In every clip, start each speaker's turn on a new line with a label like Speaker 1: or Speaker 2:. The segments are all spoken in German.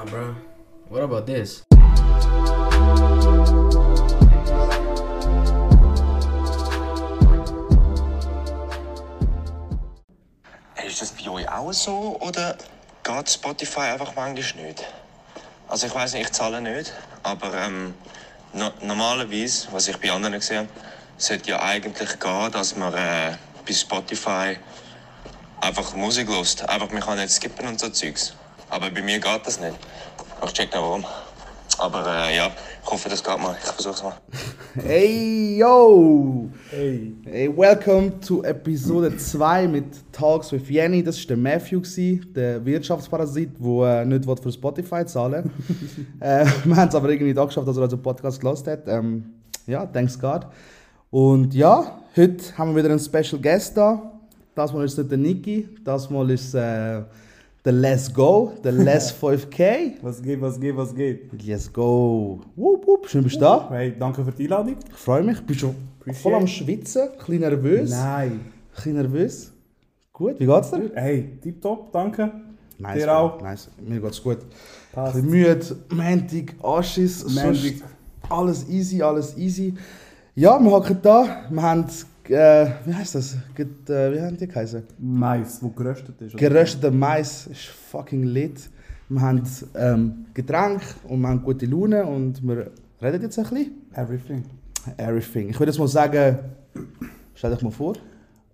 Speaker 1: Nah, bro. What about this?
Speaker 2: Ist das bei euch auch so oder geht Spotify einfach manchmal nicht? Also ich weiß nicht, ich zahle nicht, aber ähm, no normalerweise, was ich bei anderen gesehen habe, sollte ja eigentlich gehen, dass man äh, bei Spotify einfach Musik lost. Einfach, man kann nicht skippen und so Zeugs. Aber bei mir geht das nicht. Ich check nicht warum. Aber äh, ja, ich hoffe, das geht mal. Ich versuch's mal.
Speaker 3: Hey, yo!
Speaker 4: Hey.
Speaker 3: Hey, welcome to Episode 2 mit Talks with Jenny. Das war der Matthew, der Wirtschaftsparasit, der äh, nicht für Spotify zahlen äh, Wir haben es aber irgendwie da geschafft, dass er also einen Podcast gelost hat. Ähm, ja, thanks God. Und ja, heute haben wir wieder einen Special Guest da. Das Mal ist es nicht der Niki, das Mal ist es äh, der Let's Go, der Les 5K.
Speaker 4: Was geht, was geht, was geht?
Speaker 3: Let's go! Wup, wup, schön bist du da.
Speaker 4: Hey, danke für die Einladung.
Speaker 3: Ich freue mich. Bist du voll am Schwitzen? Ein bisschen nervös?
Speaker 4: Nein.
Speaker 3: Ein bisschen nervös? Gut, wie geht's dir?
Speaker 4: Hey, tipptopp, danke.
Speaker 3: Nice,
Speaker 4: Dir auch?
Speaker 3: Nice, mir geht's gut.
Speaker 4: Passt.
Speaker 3: Ein bisschen müde, Anschiss, sonst
Speaker 4: Montag.
Speaker 3: alles easy, alles easy. Ja, wir hocken da, wir haben, äh, wie heißt das? Get, äh, wie haben die geheißen?
Speaker 4: Mais, wo geröstet ist.
Speaker 3: Gerösteter Mais ist fucking lit. Wir haben ähm, Getränk und wir haben gute Laune und wir reden jetzt ein bisschen.
Speaker 4: Everything.
Speaker 3: Everything. Ich würde jetzt mal sagen, stell dich mal vor.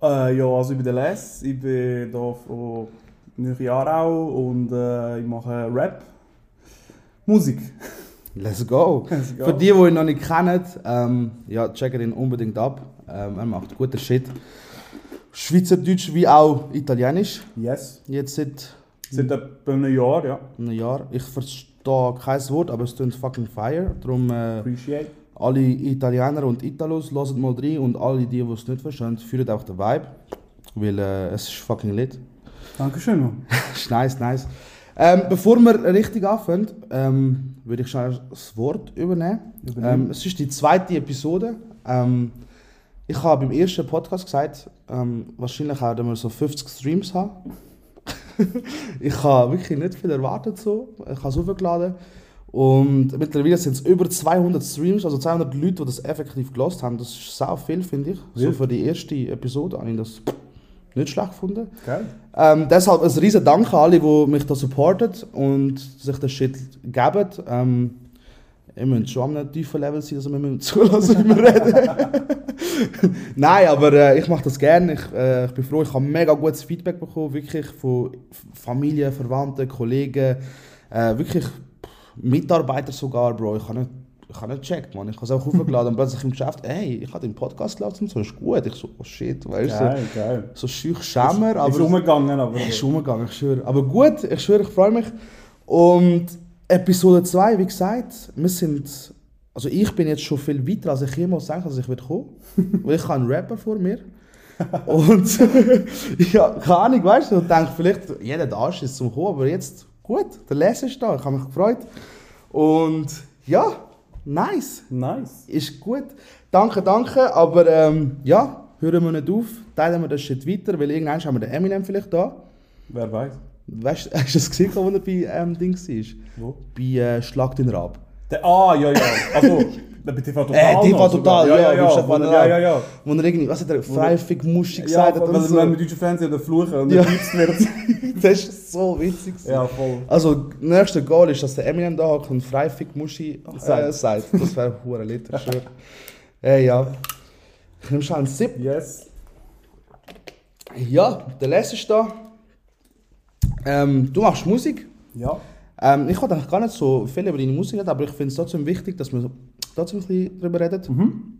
Speaker 4: Äh, ja, also ich bin der Les, ich bin hier von Nürnberg Aarau und äh, ich mache Rap. Musik.
Speaker 3: Let's go.
Speaker 4: Let's go.
Speaker 3: Für die, die ihn noch nicht kennen, ähm, ja, checken ihn unbedingt ab. Ähm, er macht guten Shit. Schweizerdeutsch wie auch Italienisch.
Speaker 4: Yes.
Speaker 3: Jetzt seit
Speaker 4: Seit etwa einem Jahr, ja.
Speaker 3: einem Jahr. Ich verstehe kein Wort, aber es klingt fucking fire. Darum äh,
Speaker 4: Appreciate.
Speaker 3: alle Italiener und Italos, lasst mal rein. Und alle die, die es nicht verstehen, fühlen auch den Vibe. Weil äh, es ist fucking lit.
Speaker 4: Dankeschön, Mann.
Speaker 3: ist nice, nice. Ähm, bevor wir richtig anfangen, ähm, würde ich schnell das Wort übernehmen.
Speaker 4: Übernehmen.
Speaker 3: Ähm, es ist die zweite Episode. Ähm, ich habe beim ersten Podcast gesagt, ähm, wahrscheinlich werden wir so 50 Streams haben. ich habe wirklich nicht viel erwartet so. Ich habe es aufgeladen. Und mittlerweile sind es über 200 Streams, also 200 Leute, die das effektiv gelost haben. Das ist sau viel, finde ich. So für die erste Episode habe ich das nicht schlecht gefunden.
Speaker 4: Geil.
Speaker 3: Ähm, deshalb ein riesen Dank an alle, die mich da supporten und sich das Shit geben. Ähm, ihr müsst schon an einem tiefen Level sein, dass wir mir zulassen, wie wir reden. Nein, aber äh, ich mache das gerne. Ich, äh, ich bin froh, ich habe mega gutes Feedback bekommen, wirklich von Familie, Verwandten, Kollegen, äh, wirklich pff, Mitarbeiter sogar, Bro. Ich habe nicht, ich habe nicht gecheckt, man. Ich habe es auch aufgeladen und plötzlich im Geschäft, hey, ich habe den Podcast gelassen und so, ist gut. Ich so, oh shit, weißt du.
Speaker 4: Geil, geil.
Speaker 3: So schüch Schämer, aber...
Speaker 4: ist umgegangen, aber.
Speaker 3: Ist umgegangen, ich schwöre. Aber gut, ich schwöre, ich freue mich. Und Episode 2, wie gesagt, wir sind. Also ich bin jetzt schon viel weiter, als ich jemals denke, dass ich würde kommen. Weil ich habe einen Rapper vor mir. Und ja, keine Ahnung, weißt du, ich denke vielleicht, jeder da ist zum Kommen, aber jetzt gut, der Les ist da, ich habe mich gefreut. Und ja, nice,
Speaker 4: Nice.
Speaker 3: ist gut. Danke, danke, aber ähm, ja, hören wir nicht auf, teilen wir das Shit weiter, weil irgendwann haben wir den Eminem vielleicht da.
Speaker 4: Wer weiß.
Speaker 3: Weißt du, hast du das gesehen, wo er bei ähm, Ding war?
Speaker 4: Wo?
Speaker 3: Bei äh, Schlag den Rab.
Speaker 4: Ah, ja, ja. Also, bei TV Total.
Speaker 3: Äh, TV Total, ja,
Speaker 4: ja. Ja,
Speaker 3: Stefan
Speaker 4: ja, ja, ja.
Speaker 3: Wo er irgendwie, was hat er, freifig Muschi
Speaker 4: Ja,
Speaker 3: gesagt hat
Speaker 4: weil
Speaker 3: und
Speaker 4: so. wenn wir deutschen Fernsehen oder fluchen und
Speaker 3: Ja.
Speaker 4: ja. gepiepst wird.
Speaker 3: Das ist so witzig.
Speaker 4: ja, voll.
Speaker 3: Also, das nächste Goal ist, dass der Eminem da hockt und freifig Muschi äh,
Speaker 4: Sagt.
Speaker 3: Das wäre hure lit, ich schwöre. Äh, ja. Ich nehme schon einen Sip.
Speaker 4: Yes.
Speaker 3: Ja, der Les ist da. Ähm, du machst Musik.
Speaker 4: Ja.
Speaker 3: Ähm, ich wollte eigentlich gar nicht so viel über deine Musik reden, aber ich finde es trotzdem wichtig, dass wir trotzdem ein bisschen darüber reden.
Speaker 4: Mhm.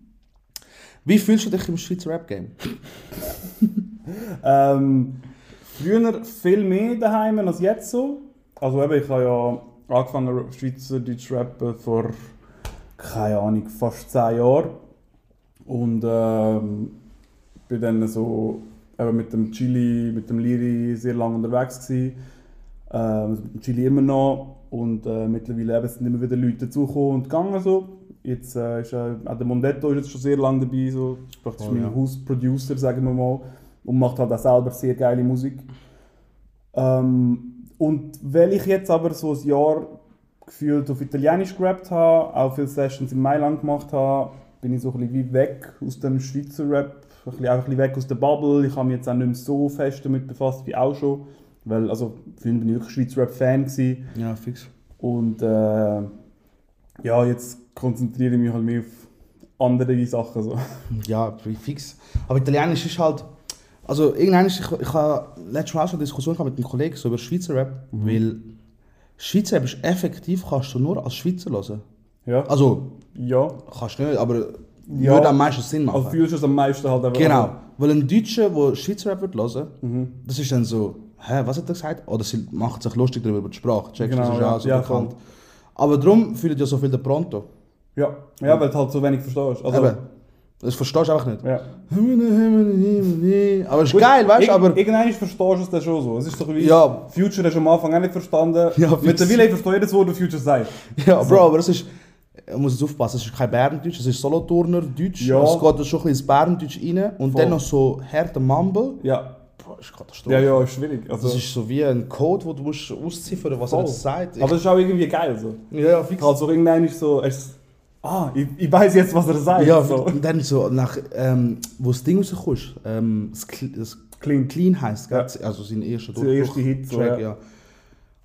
Speaker 3: Wie fühlst du dich im Schweizer Rap-Game?
Speaker 4: Ähm, früher viel mehr daheim als jetzt so. Also eben, ich habe ja angefangen Schweizerdeutsch rappen vor, keine Ahnung, fast 10 Jahren. Und ähm, bin dann so eben mit dem Chili, mit dem Liri sehr lange unterwegs gewesen. Ähm, mit dem Chili immer noch. Und äh, mittlerweile eben sind immer wieder Leute dazugekommen und gegangen so. Jetzt äh, ist äh, auch der Mondetto ist jetzt schon sehr lange dabei, so. ist praktisch
Speaker 3: Oh,
Speaker 4: mein
Speaker 3: ja.
Speaker 4: Hausproducer, sagen wir mal. Und macht halt auch selber sehr geile Musik. Ähm, und weil ich jetzt aber so ein Jahr gefühlt auf Italienisch gerappt habe, auch viele Sessions in Mailand gemacht habe, bin ich so ein bisschen wie weg aus dem Schweizer Rap, ein bisschen, auch ein bisschen weg aus der Bubble. Ich habe mich jetzt auch nicht mehr so fest damit befasst wie auch schon, weil also früher bin ich wirklich Schweizer Rap-Fan gewesen.
Speaker 3: Ja, fix.
Speaker 4: und äh, ja, jetzt konzentriere ich mich halt mehr auf andere Sachen. So.
Speaker 3: Ja, fix. Aber Italienisch ist halt. Also, irgendwann, ist- ich, ich habe letztes Mal auch schon eine Diskussion gehabt mit einem Kollegen so über Schweizer Rap, weil Schweizer Rap ist effektiv, kannst du nur als Schweizer hören.
Speaker 4: Ja,
Speaker 3: Also,
Speaker 4: ja.
Speaker 3: kannst du nicht, aber
Speaker 4: Ja.
Speaker 3: würde am meisten Sinn machen.
Speaker 4: Also fühlst du es am meisten halt einfach.
Speaker 3: Genau. Weil ein Deutscher, der Schweizer Rap wird hören,
Speaker 4: Mhm.
Speaker 3: das ist dann so, hä, was hat er gesagt? Oder sie macht sich lustig darüber über die Sprache. Checkst du, das
Speaker 4: Genau,
Speaker 3: ist ja auch so
Speaker 4: Ja,
Speaker 3: bekannt. Aber darum fühlt ja so viel der Pronto.
Speaker 4: Ja, ja weil du halt so wenig verstehst. Also,
Speaker 3: Eben. Das verstehst du einfach nicht.
Speaker 4: Ja.
Speaker 3: Aber es ist geil, weißt du, aber.
Speaker 4: Irgendwann verstehst du es dann schon so. Es ist doch wie.
Speaker 3: Ja.
Speaker 4: Future hast du am Anfang auch nicht verstanden.
Speaker 3: Ja.
Speaker 4: Mittlerweile verstehe ich jedes Wort, das Future sagt.
Speaker 3: Ja, Bro, aber es ist. Ich muss jetzt aufpassen, es ist kein Bärendeutsch, es ist Solothurner Deutsch.
Speaker 4: Ja.
Speaker 3: Es geht schon ein bisschen ins Bärendeutsch rein und
Speaker 4: Voll.
Speaker 3: dann noch so härter Mumble.
Speaker 4: Ja.
Speaker 3: Bro, das ist Katastrophe.
Speaker 4: Ja, ja, ist schwierig. Also,
Speaker 3: Das ist so wie ein Code, wo du musst ausziffern was er
Speaker 4: Voll.
Speaker 3: jetzt sagt.
Speaker 4: aber es ist auch irgendwie geil. So.
Speaker 3: ja, ja, fix.
Speaker 4: Also irgendwann ist so. Es, ah, ich, ich weiß jetzt, was er sagt.
Speaker 3: Ja,
Speaker 4: so.
Speaker 3: und dann so, nach, ähm, wo das Ding rauskommt, ähm, das, das
Speaker 4: Clean.
Speaker 3: Clean heisst, gell?
Speaker 4: Ja.
Speaker 3: also sein erster
Speaker 4: Sein erster Hit, so,
Speaker 3: Track,
Speaker 4: ja.
Speaker 3: ja.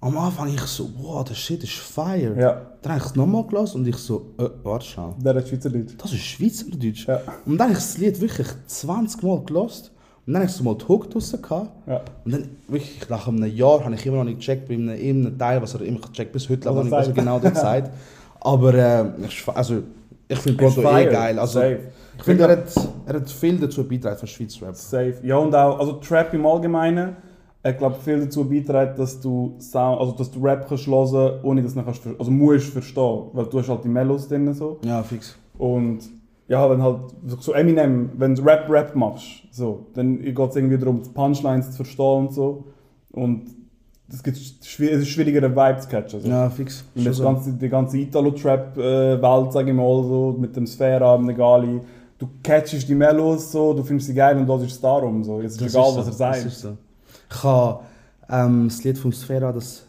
Speaker 3: Am Anfang ich so, wow, der Shit ist fire.
Speaker 4: Ja.
Speaker 3: Dann habe ich es nochmal gelassen und ich so, äh, warte schnell.
Speaker 4: Der hat Schweizerdeutsch.
Speaker 3: Das ist Schweizerdeutsch.
Speaker 4: Ja.
Speaker 3: Und dann habe ich das Lied wirklich 20 Mal gelost und dann habe ich so mal die Hook draussen gehabt.
Speaker 4: Ja.
Speaker 3: Und dann wirklich nach einem Jahr habe ich immer noch nicht gecheckt bei einem, irgendeinem Teil, was er immer gecheckt bis heute, noch
Speaker 4: er
Speaker 3: nicht, genau dort sagt. Aber äh, ich, also, ich finde
Speaker 4: Ist
Speaker 3: Pronto eh geil. Also,
Speaker 4: Safe.
Speaker 3: ich finde, er hat, er hat viel dazu beigetragen von Schweizer Rap.
Speaker 4: Safe. Ja, und auch, also Trap im Allgemeinen, ich glaube, viel dazu beiträgt, dass du Sound, also dass du Rap kannst hören, ohne dass du kannst, also musst verstehen, weil du hast halt die Melodies drin so.
Speaker 3: Ja, fix.
Speaker 4: Und ja, wenn halt, so Eminem, wenn du Rap-Rap machst, so, dann geht es irgendwie darum, die Punchlines zu verstehen und so. Und es, gibt, es ist schwieriger, einen Vibe zu catchen. So.
Speaker 3: Ja, fix.
Speaker 4: Und das
Speaker 3: so.
Speaker 4: ganze, die ganze Italo-Trap-Welt, sage ich mal, so, mit dem Sphära, mit dem Gali, du catchst die Melodies so, du findest sie geil und das ist es darum. So. Jetzt ist
Speaker 3: Das
Speaker 4: egal,
Speaker 3: ist so,
Speaker 4: was er sagt.
Speaker 3: Ich habe ähm, das Lied vom Sphära, das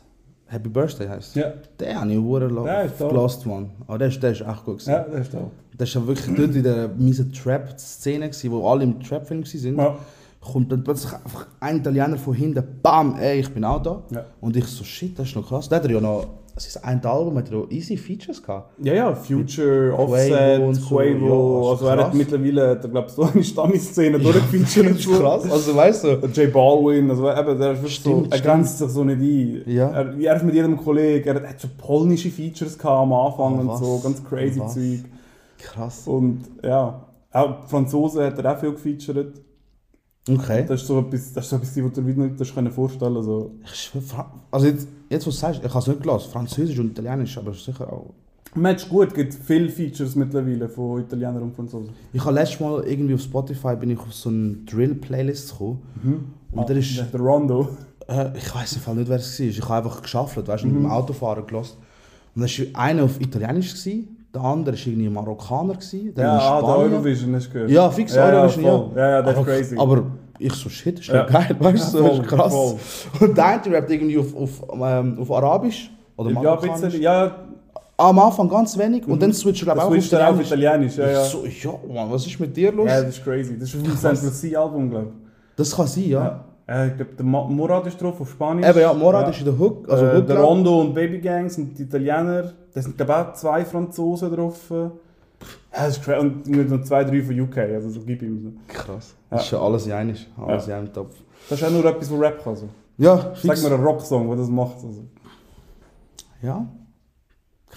Speaker 3: Happy Birthday heisst.
Speaker 4: Ja,
Speaker 3: Den habe ich
Speaker 4: Der toll.
Speaker 3: gelost, Mann. Aber der ist, der ist echt gut gewesen.
Speaker 4: ja, das ist toll.
Speaker 3: Das war wirklich dort in der miesen Trap-Szene, wo alle im Trap-Film waren.
Speaker 4: Ja.
Speaker 3: Kommt dann plötzlich einfach ein Italiener von hinten, bam, ey, ich bin auch da.
Speaker 4: Ja.
Speaker 3: Und ich so, shit, das ist noch krass. Der hat ja noch, sein ein Album hat er ja easy Features gehabt.
Speaker 4: Ja, ja, Future,
Speaker 3: Quavo
Speaker 4: Offset,
Speaker 3: und so,
Speaker 4: Quavo,
Speaker 3: ja,
Speaker 4: also
Speaker 3: ist
Speaker 4: er hat
Speaker 3: krass.
Speaker 4: mittlerweile, er, ich, so eine Stammiszene durchgefeatured.
Speaker 3: Das ist krass, also weißt du.
Speaker 4: J Balwin, also eben, der ist wirklich so,
Speaker 3: Stimmt,
Speaker 4: er
Speaker 3: stimmt.
Speaker 4: grenzt sich so nicht ein.
Speaker 3: Ja.
Speaker 4: Er, er ist mit jedem Kollegen, er hat schon polnische Features gehabt am Anfang und
Speaker 3: was?
Speaker 4: so, ganz crazy? Zeug.
Speaker 3: Krass.
Speaker 4: Und ja, auch Franzosen hat er auch viel gefeatured.
Speaker 3: Okay.
Speaker 4: Das ist so etwas, das ist so etwas, was du dir nicht hast können vorstellen also,
Speaker 3: Ich also jetzt, jetzt was du sagst, ich habe es nicht gelassen. Französisch und Italienisch, aber sicher auch.
Speaker 4: Match gut, es gibt viele Features mittlerweile von Italienern und Franzosen.
Speaker 3: Ich habe letztes Mal irgendwie auf Spotify bin ich auf so eine Drill-Playlist gekommen. Und
Speaker 4: Ah,
Speaker 3: der ist,
Speaker 4: der Rondo.
Speaker 3: äh, ich weiß im Fall nicht, wer es war. Ich habe einfach geschaffelt, weißt du, mit dem Autofahren gelassen. Und da war einer auf Italienisch, gewesen, der andere war irgendwie Marokkaner, gewesen,
Speaker 4: Ja, ah, der. Eurovision du gehört.
Speaker 3: Ja, fix
Speaker 4: ja,
Speaker 3: Eurovision,
Speaker 4: ja. Ja, ja, das ist crazy.
Speaker 3: Aber ich so, shit, ist
Speaker 4: Ja.
Speaker 3: ja. geil, weißt du,
Speaker 4: Ja, voll,
Speaker 3: ist krass.
Speaker 4: voll.
Speaker 3: Und der eine rappt irgendwie auf, auf, ähm, auf Arabisch oder
Speaker 4: ja, ein
Speaker 3: Marokkanisch.
Speaker 4: bisschen, ja,
Speaker 3: Am Anfang ganz wenig und dann switcht er
Speaker 4: das
Speaker 3: auch auf
Speaker 4: er auf
Speaker 3: Italienisch.
Speaker 4: Italienisch. Ja, ja.
Speaker 3: Ich so, ja, Mann, was ist mit dir los?
Speaker 4: ja, das ist crazy. Das ist auf dem Sea Album, glaube ich.
Speaker 3: Das kann sein, ja.
Speaker 4: Ja. Äh, ich glaube, der Ma- Murad ist drauf auf Spanisch.
Speaker 3: Eben, ja, Morad ist in der Hook. Also
Speaker 4: äh,
Speaker 3: Hook
Speaker 4: der Rondo und Baby Gang sind Italiener. Da sind, glaube ich, auch zwei Franzosen drauf. Ja, das ist crazy. Und noch zwei, drei von UK. Also, so gib ihm.
Speaker 3: Krass.
Speaker 4: Ja.
Speaker 3: Das ist ja alles in einem. Alles
Speaker 4: Ja.
Speaker 3: in einem Topf.
Speaker 4: Das ist auch nur etwas, was Rap kann. Also.
Speaker 3: Ja,
Speaker 4: Sag
Speaker 3: fix.
Speaker 4: mir einen Rocksong, der das macht. Also.
Speaker 3: Ja.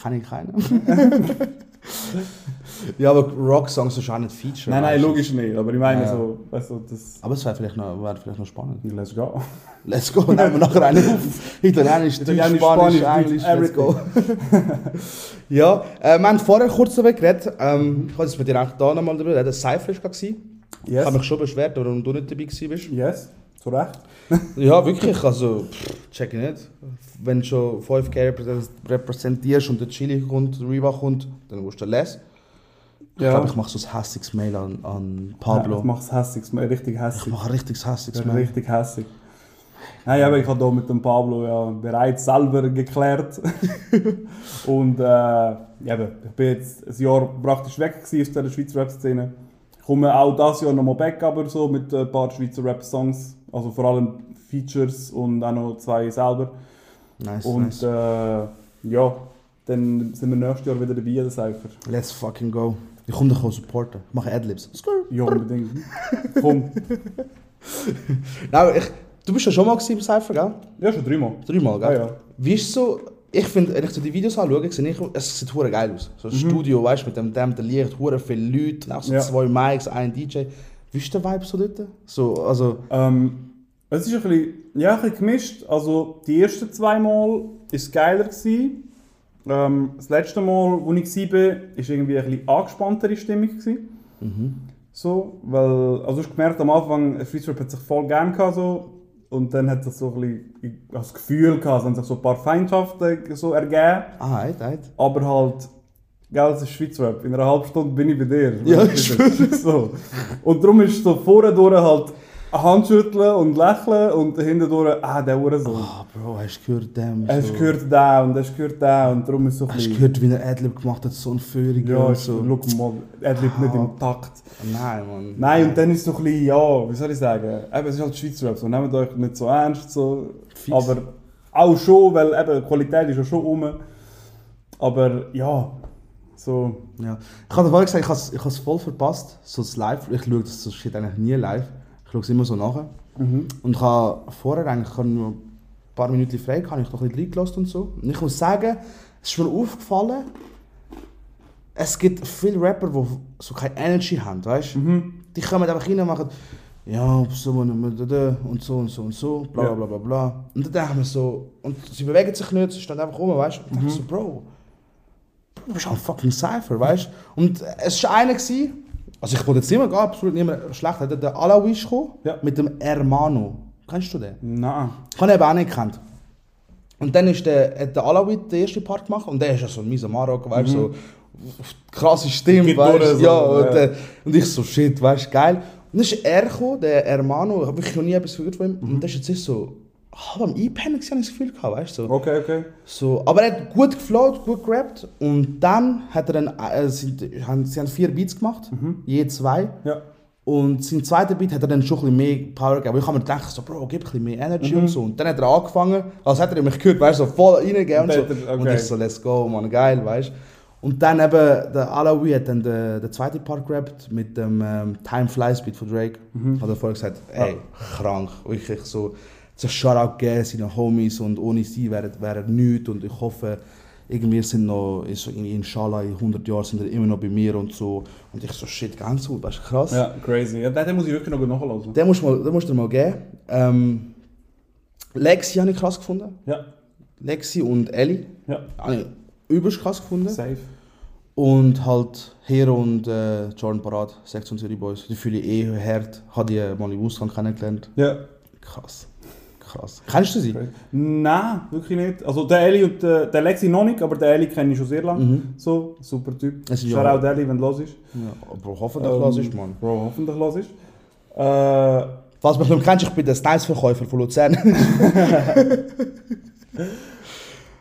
Speaker 3: Kann ich keinen. ja, aber Rock-Songs ist auch nicht Feature.
Speaker 4: Nein, nein, logisch nicht. Aber ich meine
Speaker 3: Ja.
Speaker 4: so, weißt du, das.
Speaker 3: Aber es wäre vielleicht, noch- wäre vielleicht noch spannend.
Speaker 4: Let's go.
Speaker 3: Let's go, nehmen wir nachher einen auf. Italienisch,
Speaker 4: Italienisch,
Speaker 3: Spanisch, Englisch, let's go. ja, äh, wir haben vorher kurz darüber geredet. Ähm, ich wollte jetzt mit dir eigentlich da nochmal darüber reden. Cypher war gewesen. Ich
Speaker 4: Yes.
Speaker 3: habe mich schon beschwert, warum du nicht dabei bist.
Speaker 4: Yes, zu Recht.
Speaker 3: Ja, wirklich, also, pff, check ich nicht. Wenn du schon 5K reprä- repräsentierst und der Chili kommt, der Riva kommt, dann musst du les. Ich
Speaker 4: Ja.
Speaker 3: glaube, ich mache so ein hässiges Mail an, an
Speaker 4: Ja,
Speaker 3: Pablo.
Speaker 4: ich mach's hässig, richtig
Speaker 3: ich
Speaker 4: hässig.
Speaker 3: mache ein richtiges hässiges
Speaker 4: Ja,
Speaker 3: Mail.
Speaker 4: richtig hässig. Nein, aber ich habe hier mit dem Pablo ja bereits selber geklärt. und äh, ja, ich bin jetzt ein Jahr praktisch weg aus der Schweizer Rap-Szene. Ich komme auch dieses Jahr nochmal back, aber so mit ein paar Schweizer Rap-Songs. Also vor allem Features und auch noch zwei selber.
Speaker 3: Nice,
Speaker 4: Und
Speaker 3: nice.
Speaker 4: äh, ja, dann sind wir nächstes Jahr wieder dabei, der Cypher.
Speaker 3: Let's fucking go. Ich komme dich auch supporten. Ich mache Adlibs.
Speaker 4: Ja, unbedingt. Komm.
Speaker 3: Nein, ich, du bist ja schon mal im Cypher, gell?
Speaker 4: Ja, schon dreimal.
Speaker 3: Dreimal, gell?
Speaker 4: Ja, ja.
Speaker 3: Wie ist so... Ich finde, wenn ich so die Videos anschaue, sehe ich, es sieht hure geil aus. So ein Studio, weißt du, mit dem, der Licht, hure viele Leute, auch so
Speaker 4: Mhm. Ja.
Speaker 3: zwei Mics, ein DJ. Wie ist der Vibe so dort? So, also...
Speaker 4: Ähm, es ist ein bisschen, ja, ein bisschen gemischt. Also die ersten zwei Mal war es geiler. Gewesen. Ähm, das letzte Mal, wo ich war, war irgendwie eine bisschen angespanntere Stimmung. Gewesen. So, weil, also hast gemerkt, am Anfang, Rap hat sich voll gern gehabt, so, und dann hat sich so ein bisschen, ich habe das Gefühl gehabt, es haben sich so ein paar Feindschaften so ergeben.
Speaker 3: Ah, heit, heit.
Speaker 4: Aber halt, gell, es ist Schweizer Rap. In einer halben Stunde bin ich bei dir.
Speaker 3: Ja,
Speaker 4: du, so. Und darum ist so vorne durch halt Handschütteln und Lächeln und hinten durch, ah, der Hurensohn.
Speaker 3: Ah, Bro, hast du gehört dem?
Speaker 4: Hast
Speaker 3: so.
Speaker 4: du gehört da und hast du gehört da und darum ist so
Speaker 3: Hast du gehört, wie er Adlib gemacht hat, so ein Führung
Speaker 4: Ja,
Speaker 3: und so?
Speaker 4: schau mal, er bleibt nicht im Takt.
Speaker 3: Nein, Mann.
Speaker 4: Nein, und dann ist es so ein bisschen, ja, wie soll ich sagen, eben, es ist halt Schweizer Rap, so, nehmt euch nicht so ernst, so,
Speaker 3: Fix.
Speaker 4: aber auch schon, weil eben, die Qualität ist ja schon rum, aber ja, so,
Speaker 3: Ja. Ich habe vorhin gesagt, ich habe es ich habe es voll verpasst, so das Live. Ich schaue das so Shit eigentlich nie live. Ich schaue es immer so nachher. Und ich habe vorher eigentlich ich habe nur ein paar Minuten frei, habe ich noch ein bisschen reingelassen und so. Und ich muss sagen, es ist mir aufgefallen, es gibt viele Rapper, die so keine Energy haben, weißt du? Die kommen einfach rein und machen, ja, so und so und so und so, bla bla bla bla. Und dann denke ich mir so, und sie bewegen sich nicht, sie stehen einfach rum, weißt du? Und dann ich so, Bro, du bist ein fucking Cypher, weißt du? Und es war einer, gewesen, also ich wollte jetzt nicht mehr, absolut niemand schlecht, der, der gekommen,
Speaker 4: Ja.
Speaker 3: mit dem Hermano. Kennst du den?
Speaker 4: nein.
Speaker 3: Ich habe ihn eben auch nicht gekannt. Und dann ist der, hat der Alawit den ersten Part gemacht und der ist ja so ein mieser Marokko, weißt du, so krasse Stimme, weißt du,
Speaker 4: so,
Speaker 3: ja, und,
Speaker 4: ja.
Speaker 3: äh, und ich so, shit, weißt du, geil. Und dann ist er gekommen, der Hermano, ich habe wirklich noch nie etwas gehört von ihm, und der ist jetzt so halb am habe ich das Gefühl gehabt, weißt du, so.
Speaker 4: Okay, okay.
Speaker 3: So, aber er hat gut geflowt, gut gerappt und dann hat er dann, äh, sind, haben, sie haben vier Beats gemacht, je zwei.
Speaker 4: Ja.
Speaker 3: Und sein zweiter Beat hat er dann schon ein bisschen mehr Power gegeben. Ich habe mir gedacht, so, Bro, gib ein bisschen mehr Energy und so. Und dann hat er angefangen, als hätte er mich gehört, weißt du, so voll reingegeben und so.
Speaker 4: Und er-
Speaker 3: Und
Speaker 4: okay.
Speaker 3: ich so, let's go, man, geil, weißt du. Und dann eben, der Alawi hat dann den, den zweiten Part gerappt mit dem ähm, Time Flies Beat von Drake.
Speaker 4: Mhm.
Speaker 3: Hat er vorher gesagt, ey, krank. Wirklich so, so Shoutout gegeben, seinen Homies und ohne sie wäre wär er nichts. Und ich hoffe, irgendwie sind noch, ist so in- inshallah, in 100 Jahren sind er immer noch bei mir und so. Und ich so, shit, ganz gut, weißt du, krass.
Speaker 4: Ja, crazy. Ja, den, den muss ich wirklich noch nachhören.
Speaker 3: Den musst du mal, den musst du dir mal geben. Ähm, Lexi habe ich krass gefunden.
Speaker 4: Ja,
Speaker 3: Lexi und Ellie
Speaker 4: ja,
Speaker 3: habe ich übelst krass gefunden.
Speaker 4: safe.
Speaker 3: Und halt Hero und äh, Jordan Parat, 16 City Boys. Die fühle ich eh hart. Habe die mal im Ausgang kennengelernt.
Speaker 4: Ja.
Speaker 3: Krass. Krass. Kennst du sie?
Speaker 4: Nein, wirklich nicht. Also der Eli und der, der Lexi noch nicht, aber der Eli kenne ich schon sehr lange.
Speaker 3: Mhm.
Speaker 4: So, super Typ.
Speaker 3: Es ist ja-
Speaker 4: out Eli, wenn du los ist.
Speaker 3: Ja, aber hoffentlich ähm, ist man.
Speaker 4: Bro, hoffentlich los ist. Äh,
Speaker 3: Falls mich nicht kennst, ich bin der Styles-Verkäufer von Luzern.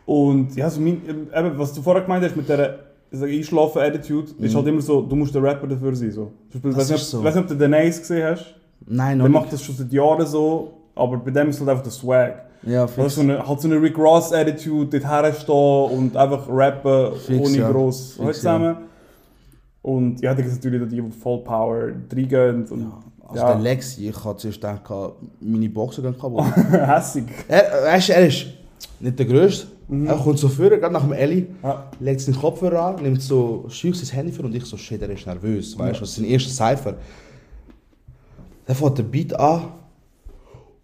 Speaker 4: und ja, also mein, eben, was du vorher gemeint hast mit der also Einschlafen-Attitude, ist halt immer so, du musst der Rapper dafür sein. So. Zum Beispiel,
Speaker 3: Mhm. Das
Speaker 4: weiß
Speaker 3: ist
Speaker 4: nicht, ob-
Speaker 3: so.
Speaker 4: weiß nicht, ob du den Ace gesehen hast.
Speaker 3: Nein, noch
Speaker 4: Der
Speaker 3: nicht.
Speaker 4: macht das schon seit Jahren so, aber bei dem ist halt einfach der Swag.
Speaker 3: Ja,
Speaker 4: Also
Speaker 3: fix.
Speaker 4: so eine, halt so eine Rick Ross-Attitude, dort herstehen und einfach rappen
Speaker 3: Fix,
Speaker 4: ohne
Speaker 3: ja.
Speaker 4: gross
Speaker 3: Fix,
Speaker 4: halt zusammen. Und ja, da gibt es natürlich die, die voll Power reingehen. Und,
Speaker 3: Also
Speaker 4: ja,
Speaker 3: der Lexi, ich hatte zuerst gedacht, meine Boxer gehen kaputt.
Speaker 4: hässig.
Speaker 3: er, weißt, du, er ist nicht der Größte. Er kommt so vor, gerade nach dem Ellie,
Speaker 4: Ja.
Speaker 3: legt seinen Kopfhörer an, nimmt so schüch sein Handy vor und ich so, shit, er ist nervös, weißt du, das ist sein erster Cypher. Dann fängt der Beat an.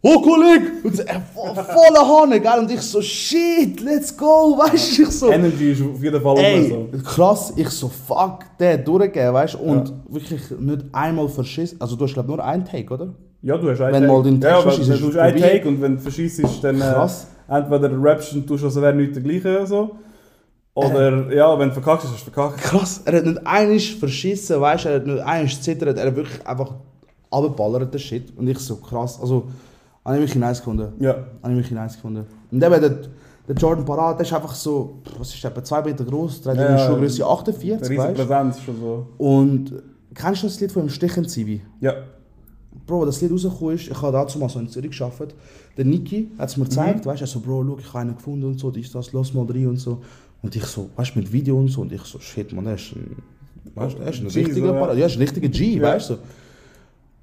Speaker 3: Oh, Kollege! Und so, er vo- voller Hahn, gell? Und ich so, shit, let's go, weißt du? Ich so,
Speaker 4: Energy ist auf jeden Fall
Speaker 3: ey,
Speaker 4: so.
Speaker 3: krass, ich so, fuck, der durchgegeben, weißt du? Und wirklich nicht einmal verschissen. Also, du hast, glaube nur einen Take, oder?
Speaker 4: Ja, du hast einen
Speaker 3: Wenn
Speaker 4: Take.
Speaker 3: mal dein
Speaker 4: ja,
Speaker 3: Text
Speaker 4: weil,
Speaker 3: ist,
Speaker 4: du hast einen. Take und wenn du verschießt, dann äh,
Speaker 3: Krass.
Speaker 4: entweder rappst und tust, als wäre nicht der gleiche. So. Oder ja, wenn du verkackst, hast du verkackt.
Speaker 3: Krass, er hat nicht einiges verschissen, weißt du, er hat nicht einiges zittert, er hat wirklich einfach abgeballert, den Shit. Und ich so krass, also Habe ich wirklich nice gefunden.
Speaker 4: Ja.
Speaker 3: Habe ich wirklich nice gefunden. Und eben der, der Jordan Parade, der ist einfach so, was ist der, etwa 2 Meter groß, hat
Speaker 4: Ja,
Speaker 3: eine. Schuhgröße 48,
Speaker 4: Eine riesige
Speaker 3: weißt du?
Speaker 4: Präsenz schon so.
Speaker 3: Und kennst du das Lied von dem Stechen Zivi?
Speaker 4: Ja.
Speaker 3: Bro, das Lied rausgekommen ist, ich habe dazu mal so in Zürich gearbeitet. Der Niki hat es mir gezeigt, weißt du, er so, Bro, schau, ich habe einen gefunden und so, dies, das, lass mal rein und so. Und ich so, weißt du, mit Video und so, und ich so, shit, man, der ist ein, weißt, du, der ist ein
Speaker 4: G,
Speaker 3: richtiger
Speaker 4: so, ja.
Speaker 3: Parade, ja, ist ein richtiger G,
Speaker 4: Ja.
Speaker 3: weißt du.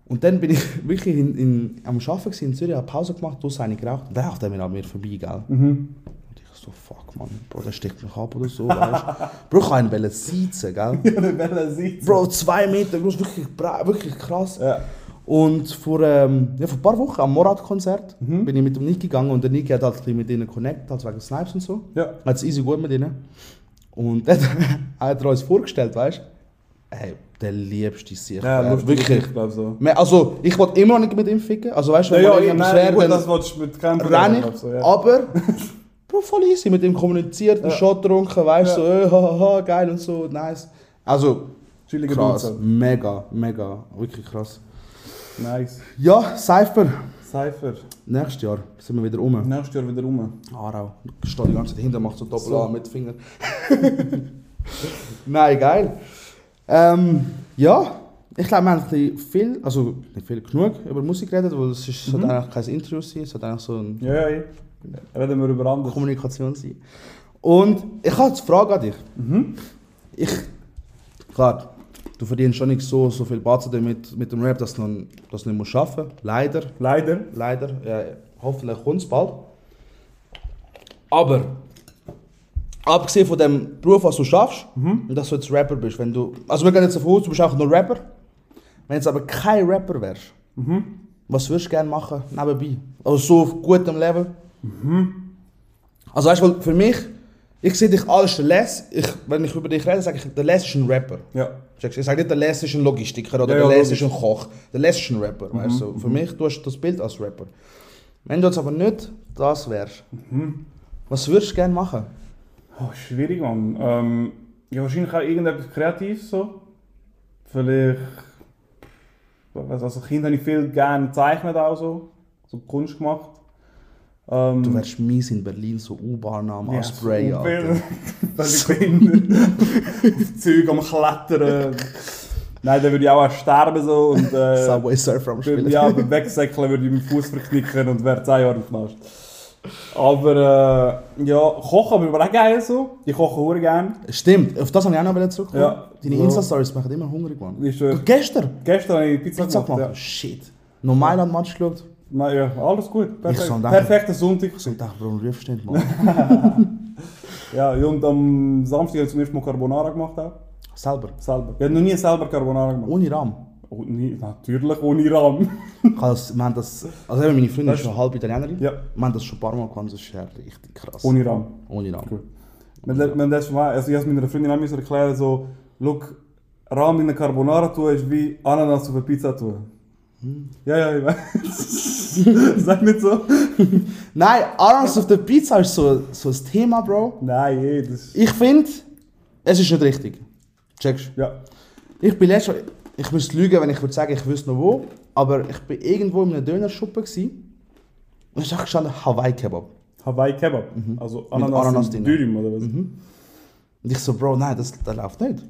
Speaker 3: Und dann bin ich wirklich in, in, am Arbeiten in Zürich, habe Pause gemacht, draussen eine geraucht, dann raucht er mir an mir vorbei, gell.
Speaker 4: Mhm.
Speaker 3: Und ich so, fuck, man, Bro, der sticht mich ab oder so, weißt. Bro, ich kann ihn siezen, gell.
Speaker 4: Ja, der Bella sieht.
Speaker 3: Bro, zwei Meter groß, wirklich, wirklich krass.
Speaker 4: Ja.
Speaker 3: Und vor, ähm, ja, vor ein paar Wochen am Morat-Konzert
Speaker 4: Mhm.
Speaker 3: bin ich mit dem Niki gegangen und der Niki hat halt mit ihnen connected, halt wegen Snipes und so.
Speaker 4: Ja.
Speaker 3: Hat es easy gut mit ihnen. Und dann hat er uns vorgestellt, weißt du, ey, der liebste sich.
Speaker 4: Ja, lustig,
Speaker 3: wirklich.
Speaker 4: ich glaube so.
Speaker 3: Also, ich wollte immer noch nicht mit ihm ficken. Also, weißt du, wenn
Speaker 4: ja,
Speaker 3: mal
Speaker 4: ja nein,
Speaker 3: wäre,
Speaker 4: gut, das willst du mit keinem
Speaker 3: renn ich.
Speaker 4: glaub so, ja.
Speaker 3: Aber, Bro, voll easy mit ihm kommuniziert, einen
Speaker 4: Ja.
Speaker 3: Shot getrunken, weißt du,
Speaker 4: Ja.
Speaker 3: so, äh, hahaha, geil und so, nice. Also,
Speaker 4: Chillige
Speaker 3: krass,
Speaker 4: Dudes.
Speaker 3: mega, mega, wirklich krass.
Speaker 4: Nice.
Speaker 3: Ja, Cypher.
Speaker 4: Cypher.
Speaker 3: Nächstes Jahr sind wir wieder rum.
Speaker 4: Nächstes Jahr wieder rum.
Speaker 3: Aarau. Ich stehe die ganze Zeit hinter, macht so Doppel
Speaker 4: So.
Speaker 3: A mit Finger. Nein, geil. Ähm, ja, ich glaube, wir haben ein viel, also nicht viel, genug über Musik geredet, weil es ist,
Speaker 4: Mhm.
Speaker 3: eigentlich kein Interview sein, es sollte eigentlich so eine
Speaker 4: Ja, ja, ja. Reden wir über anderes.
Speaker 3: Kommunikation sein. Und ich habe jetzt eine Frage an dich.
Speaker 4: Mhm.
Speaker 3: Ich, klar, du verdienst schon nicht so, so viel Batzen mit, mit dem Rap, dass du noch- dass du nicht musst arbeiten musst. Leider.
Speaker 4: Leider.
Speaker 3: Leider. Ja, hoffentlich kommt es bald. Aber, abgesehen von dem Beruf, was du schaffst, und dass du jetzt Rapper bist, wenn du, also wir gehen jetzt davon aus, du bist auch nur Rapper, wenn du jetzt aber kein Rapper wärst, was würdest du gerne machen nebenbei? Also so auf gutem Level? Also weißt du, für mich, ich sehe dich als der Les, ich, wenn ich über dich rede, sage ich, der Les ist ein Rapper.
Speaker 4: Ja.
Speaker 3: Ich sage nicht, der Les ist ein Logistiker oder
Speaker 4: Ja, ja,
Speaker 3: der Les
Speaker 4: logisch.
Speaker 3: ist ein Koch. Der Les ist ein Rapper. Weißt du? Für mich, du hast das Bild als Rapper. Wenn du jetzt aber nicht das wärst, was würdest du gerne machen?
Speaker 4: Oh, schwierig, Mann. Ähm, ja, wahrscheinlich auch irgendetwas Kreatives so. Vielleicht. was- Also, Kind habe ich viel gerne gezeichnet auch so. So Kunst gemacht. Ähm,
Speaker 3: Du wärst mies in Berlin, so U-Bahn-Namen
Speaker 4: ja,
Speaker 3: als Spray.
Speaker 4: so
Speaker 3: Alter.
Speaker 4: viel- Völlig behindert. Auf Zeug am Klettern. Nein, dann würde ich auch sterben so. Und, äh,
Speaker 3: Subway Surfer am Spielen.
Speaker 4: Ja, beim Wegsäckeln würde ich meinen Fuß verknicken und wäre 10 Jahre im Knast. Aber äh, ja, kochen aber auch geil so. Ich koche sehr gerne.
Speaker 3: Stimmt, auf das habe ich auch noch zurückkommen.
Speaker 4: Ja.
Speaker 3: Deine
Speaker 4: So.
Speaker 3: Insta-Stories machen immer hungrig, Mann.
Speaker 4: Ist, äh,
Speaker 3: Gestern
Speaker 4: gestern habe ich Pizza,
Speaker 3: Pizza
Speaker 4: gemacht.
Speaker 3: gemacht. Shit. Noch Mailand-Match geschaut.
Speaker 4: Ja. Nein, ja, alles gut. Perfekt.
Speaker 3: Ich.
Speaker 4: Perfekter Sonntag.
Speaker 3: Ich dachte, Bro, rufst du nicht, Mann.
Speaker 4: Ja, und am Samstag habe ich zum ersten Mal Carbonara gemacht. Auch.
Speaker 3: Selber.
Speaker 4: Selber. Ich habe noch nie selber Carbonara gemacht.
Speaker 3: Ohne Rahm.
Speaker 4: Natürlich ohne Rahm.
Speaker 3: Das, wir haben das, also eben meine Freundin
Speaker 4: Das
Speaker 3: ist schon halb Italienerin.
Speaker 4: Ja.
Speaker 3: Wir haben das schon ein paar Mal gemacht, das ist ja richtig krass.
Speaker 4: ohne Rahm.
Speaker 3: Ohne Rahm.
Speaker 4: Wenn, wenn das mal, also ich habe meiner Freundin auch erklären, so, look, Rahm in eine Carbonara tun ist wie Ananas auf eine Pizza tun. Ja, ja, ich weiß. Sag nicht so.
Speaker 3: Nein, Ananas auf der Pizza ist so, so ein Thema, Bro.
Speaker 4: Nein, eh, das
Speaker 3: Ich finde, es ist nicht richtig. Checkst du?
Speaker 4: Ja.
Speaker 3: Ich bin letztes ich müsste lügen, wenn ich würde sagen, ich wüsste noch wo, aber ich bin irgendwo in einer Dönerschuppe gsi und ich dachte gestanden Hawaii Kebab.
Speaker 4: Hawaii Kebab. Also Ananas,
Speaker 3: Ananas
Speaker 4: Ananas. Dürüm oder was?
Speaker 3: Und ich so, Bro, nein, das, das läuft nicht.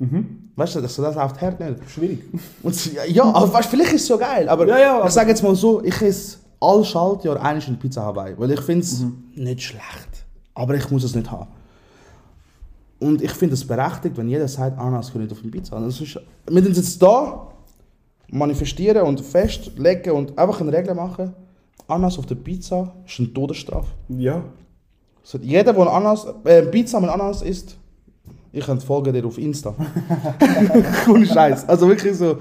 Speaker 3: Weißt du, das, das läuft hart nicht.
Speaker 4: Schwierig.
Speaker 3: Und sie, ja, ja, aber weißt, vielleicht ist es so geil, aber,
Speaker 4: Ja, ja, aber-
Speaker 3: ich sage jetzt mal so, ich esse all Schaltjahr in Pizza Hawaii, weil ich finde es
Speaker 4: Mhm.
Speaker 3: nicht schlecht, aber ich muss es nicht haben. Und ich finde es berechtigt, wenn jeder sagt, Ananas gehört nicht auf eine Pizza. Das ist, wir sind jetzt da, manifestieren und festlegen und einfach eine Regel machen, Ananas auf der Pizza ist eine Todesstrafe.
Speaker 4: Ja.
Speaker 3: So, jeder, der Ananas, äh, Pizza mit Ananas isst, ich kann folgen dir auf Insta. Ohne Scheiß. Also wirklich so.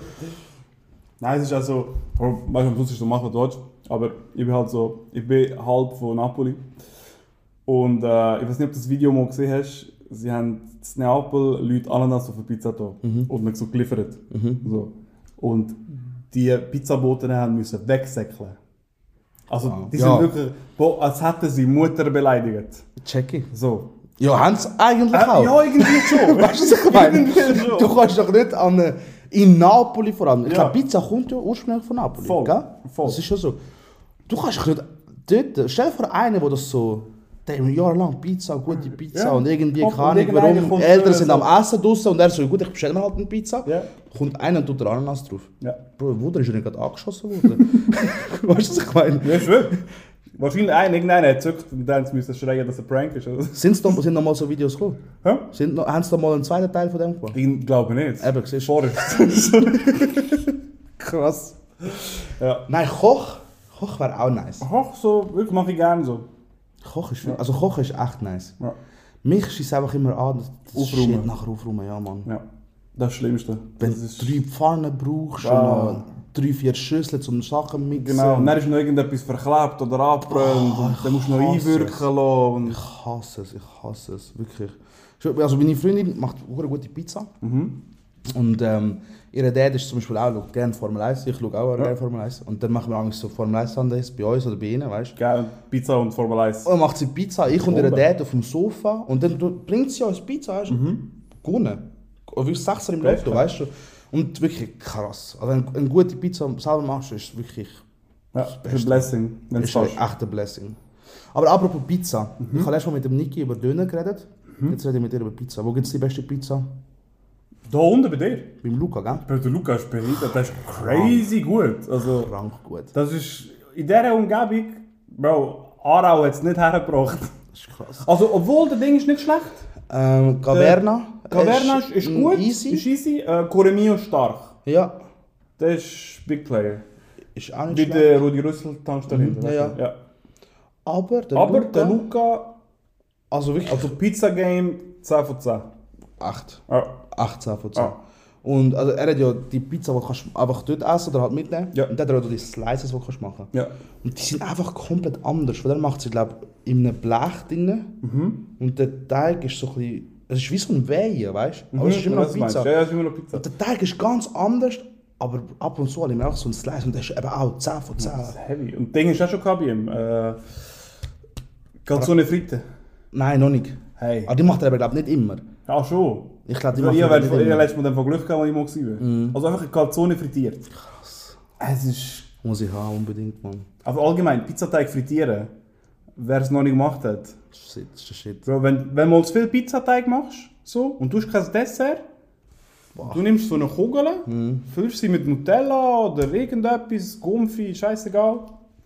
Speaker 4: Nein, es ist also, am Schluss ist so machen Deutsch, aber ich bin halt so, ich bin halb von Napoli. Und äh, ich weiß nicht, ob du das Video mal gesehen hast, sie haben in Neapel Leute Ananas auf eine Pizza da und mir so geliefert. So. Und die Pizzaboten haben müssen wegsäckeln. Also,
Speaker 3: Wow.
Speaker 4: die
Speaker 3: Ja.
Speaker 4: sind wirklich, boah, als hätten sie Mutter beleidigt.
Speaker 3: Check ich.
Speaker 4: So.
Speaker 3: Ja, haben sie eigentlich
Speaker 4: Äh,
Speaker 3: auch.
Speaker 4: ja, irgendwie schon.
Speaker 3: Weißt du, was ich meine?
Speaker 4: Schon.
Speaker 3: Du kannst doch nicht an eine, in Napoli vor allem. Ich
Speaker 4: Ja.
Speaker 3: glaube, Pizza kommt ja ursprünglich von Napoli.
Speaker 4: Voll,
Speaker 3: Gell?
Speaker 4: voll.
Speaker 3: Das ist schon so. Du kannst dich nicht. Dort, stell dir vor, einen, der das so. Der hat jahrelang Pizza, gute Pizza
Speaker 4: Ja.
Speaker 3: und irgendwie,
Speaker 4: Kommt-
Speaker 3: keine Ahnung, warum.
Speaker 4: kommt
Speaker 3: Eltern sind am Essen draussen und er so, gut, ich bestelle mir halt eine Pizza.
Speaker 4: Ja.
Speaker 3: Kommt einer und tut der Ananas drauf.
Speaker 4: Ja.
Speaker 3: Bro, Wunder ist ja nicht gerade angeschossen worden. weißt du, was ich meine?
Speaker 4: Ja, wirklich. Wahrscheinlich ein, irgendeiner hat gezückt und dann müssen schreien, dass er Prank ist. Oder?
Speaker 3: Sind's noch, sind noch mal so Videos gekommen?
Speaker 4: Hä?
Speaker 3: Sind noch, haben sie noch mal einen zweiten Teil von dem gemacht?
Speaker 4: Ich glaube nicht.
Speaker 3: Eben, siehst du. Krass.
Speaker 4: ja.
Speaker 3: Nein, Koch. Koch wäre auch nice.
Speaker 4: Ach, so, wirklich mache ich gerne so.
Speaker 3: Koch ist, also Koch ist echt nice.
Speaker 4: Ja.
Speaker 3: Mich schießt einfach immer an, das,
Speaker 4: Aufräumen.
Speaker 3: Shit nachher aufräumen, ja Mann.
Speaker 4: ja. Das Schlimmste.
Speaker 3: Wenn
Speaker 4: Das
Speaker 3: du
Speaker 4: ist,
Speaker 3: drei Pfannen brauchst
Speaker 4: Ah.
Speaker 3: und drei, vier Schüsseln zum Sachen mixen.
Speaker 4: genau, und dann ist noch irgendetwas verklebt oder abbrennt
Speaker 3: Oh,
Speaker 4: und dann musst du noch einwirken lassen.
Speaker 3: Ich hasse es, ich hasse es, wirklich. Also meine Freundin macht eine gute Pizza.
Speaker 4: Mhm.
Speaker 3: Und ähm, ihre Dad ist zum Beispiel auch gerne Formel 1, ich schaue auch
Speaker 4: Ja.
Speaker 3: gerne Formel 1. Und dann machen wir eigentlich so Formel 1 Sundays bei uns oder bei ihnen, weißt du.
Speaker 4: Geil, Pizza und Formel 1.
Speaker 3: Und dann macht sie Pizza, ich und ihre. Dad auf dem Sofa und dann bringt sie uns Pizza, weißt du.
Speaker 4: Mhm.
Speaker 3: Gewonnen. Oder wirklich 16 im
Speaker 4: Beste.
Speaker 3: Lotto, weißt du. Und wirklich krass. Also wenn du eine gute Pizza selber machst, ist wirklich
Speaker 4: Ja,
Speaker 3: das
Speaker 4: ist ein
Speaker 3: Beste.
Speaker 4: Blessing, wenn es
Speaker 3: ist ein
Speaker 4: fast.
Speaker 3: echter Blessing. Aber apropos Pizza.
Speaker 4: Mhm.
Speaker 3: Ich habe letztes Mal mit dem Niki über Döner geredet. Jetzt rede ich mit dir über Pizza. Wo gibt es die beste Pizza?
Speaker 4: Da unten bei dir?
Speaker 3: Beim Luca, gell?
Speaker 4: Der Lukas ist behindert, das ist crazy gut. Also,
Speaker 3: Krank gut.
Speaker 4: das ist in dieser Umgebung, Bro, Aarau hat es nicht hergebracht.
Speaker 3: Das ist krass.
Speaker 4: Also, obwohl der Ding ist nicht schlecht.
Speaker 3: Ähm, Caverna.
Speaker 4: Caverna ist, ist gut,
Speaker 3: Easy.
Speaker 4: ist easy. Äh, Coremio ist stark.
Speaker 3: Ja.
Speaker 4: Der ist Big Player.
Speaker 3: Ist auch nicht schlecht.
Speaker 4: der Rudi Rüssel tanzt dahinter.
Speaker 3: Mhm, ja,
Speaker 4: du? ja.
Speaker 3: Aber der
Speaker 4: Aber
Speaker 3: Luca,
Speaker 4: der Luca,
Speaker 3: Also wirklich.
Speaker 4: also Pizza Game 10 von 10.
Speaker 3: 8.
Speaker 4: Ja.
Speaker 3: 18 von 10.
Speaker 4: Ah.
Speaker 3: Und also er hat ja die Pizza, die kannst du einfach dort essen oder halt mitnehmen.
Speaker 4: Ja.
Speaker 3: Und dann hat er auch die Slices, die kannst du machen
Speaker 4: ja.
Speaker 3: Und die sind einfach komplett anders. Weil er macht sie, glaube ich, in einem Blech drin.
Speaker 4: Mhm.
Speaker 3: Und der Teig ist so ein bisschen... Es ist wie so ein Wehen, weißt du? Aber
Speaker 4: Mhm,
Speaker 3: es ist immer noch
Speaker 4: du.
Speaker 3: Pizza.
Speaker 4: Ja, ja, es ist immer noch Pizza.
Speaker 3: Und der Teig ist ganz anders, aber ab und zu habe ich mir auch so ein Slice und der ist eben auch 10 von 10.
Speaker 4: Das ist heavy. Und Ding ist auch schon gehabt bei ihm. Äh, Calzone Fritte.
Speaker 3: Nein, noch nicht.
Speaker 4: Hey.
Speaker 3: Aber die macht er aber, glaube ich, nicht immer.
Speaker 4: Ah, schon.
Speaker 3: Ich glaube, die
Speaker 4: Also,
Speaker 3: er
Speaker 4: habe
Speaker 3: nicht
Speaker 4: ich letztes Mal dann von Glück gehabt, als ich mal war.
Speaker 3: Mhm.
Speaker 4: Also einfach eine Calzone frittiert. Krass. Es ist...
Speaker 3: Muss ich haben, unbedingt, Mann.
Speaker 4: Also allgemein, Pizzateig frittieren. Wer es noch nicht gemacht hat.
Speaker 3: Das ist shit, das ist der Shit.
Speaker 4: Bro, wenn, wenn du mal zu viel Pizzateig machst, so, und du hast kein Dessert, du nimmst so eine Kugel,
Speaker 3: Mhm.
Speaker 4: füllst sie mit Nutella oder irgendetwas, Gumpfi, scheißegal,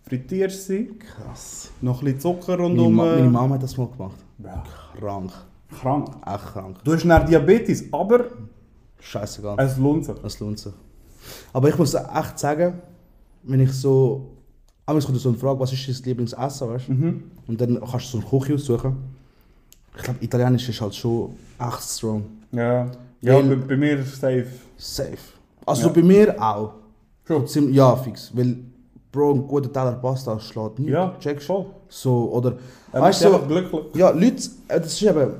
Speaker 4: frittierst sie,
Speaker 3: Krass.
Speaker 4: noch ein bisschen Zucker
Speaker 3: Meine,
Speaker 4: rundum.
Speaker 3: Ma meine Mama hat das mal gemacht.
Speaker 4: Ja,
Speaker 3: Krank.
Speaker 4: Krank.
Speaker 3: Echt krank.
Speaker 4: Du hast dann Diabetes, aber
Speaker 3: Scheißegal.
Speaker 4: es lohnt sich.
Speaker 3: Das lohnt sich. Aber ich muss echt sagen, wenn ich so. Einmal kommt so eine Frage, was ist dein Lieblingsessen, weißt du?
Speaker 4: Mhm.
Speaker 3: Und dann kannst du so eine Küche aussuchen. Ich glaube, Italienisch ist halt schon echt strong.
Speaker 4: Ja, ja
Speaker 3: Weil-
Speaker 4: bei, bei mir ist es safe.
Speaker 3: Safe. Also
Speaker 4: Ja.
Speaker 3: bei mir auch.
Speaker 4: Schon.
Speaker 3: Ja, fix. Weil, Bro, ein guter Teller Pasta schlägt nicht.
Speaker 4: Ja,
Speaker 3: checkst
Speaker 4: voll.
Speaker 3: So, oder.
Speaker 4: Er
Speaker 3: weißt du,
Speaker 4: einfach glücklich.
Speaker 3: Ja, Leute, äh, das ist eben,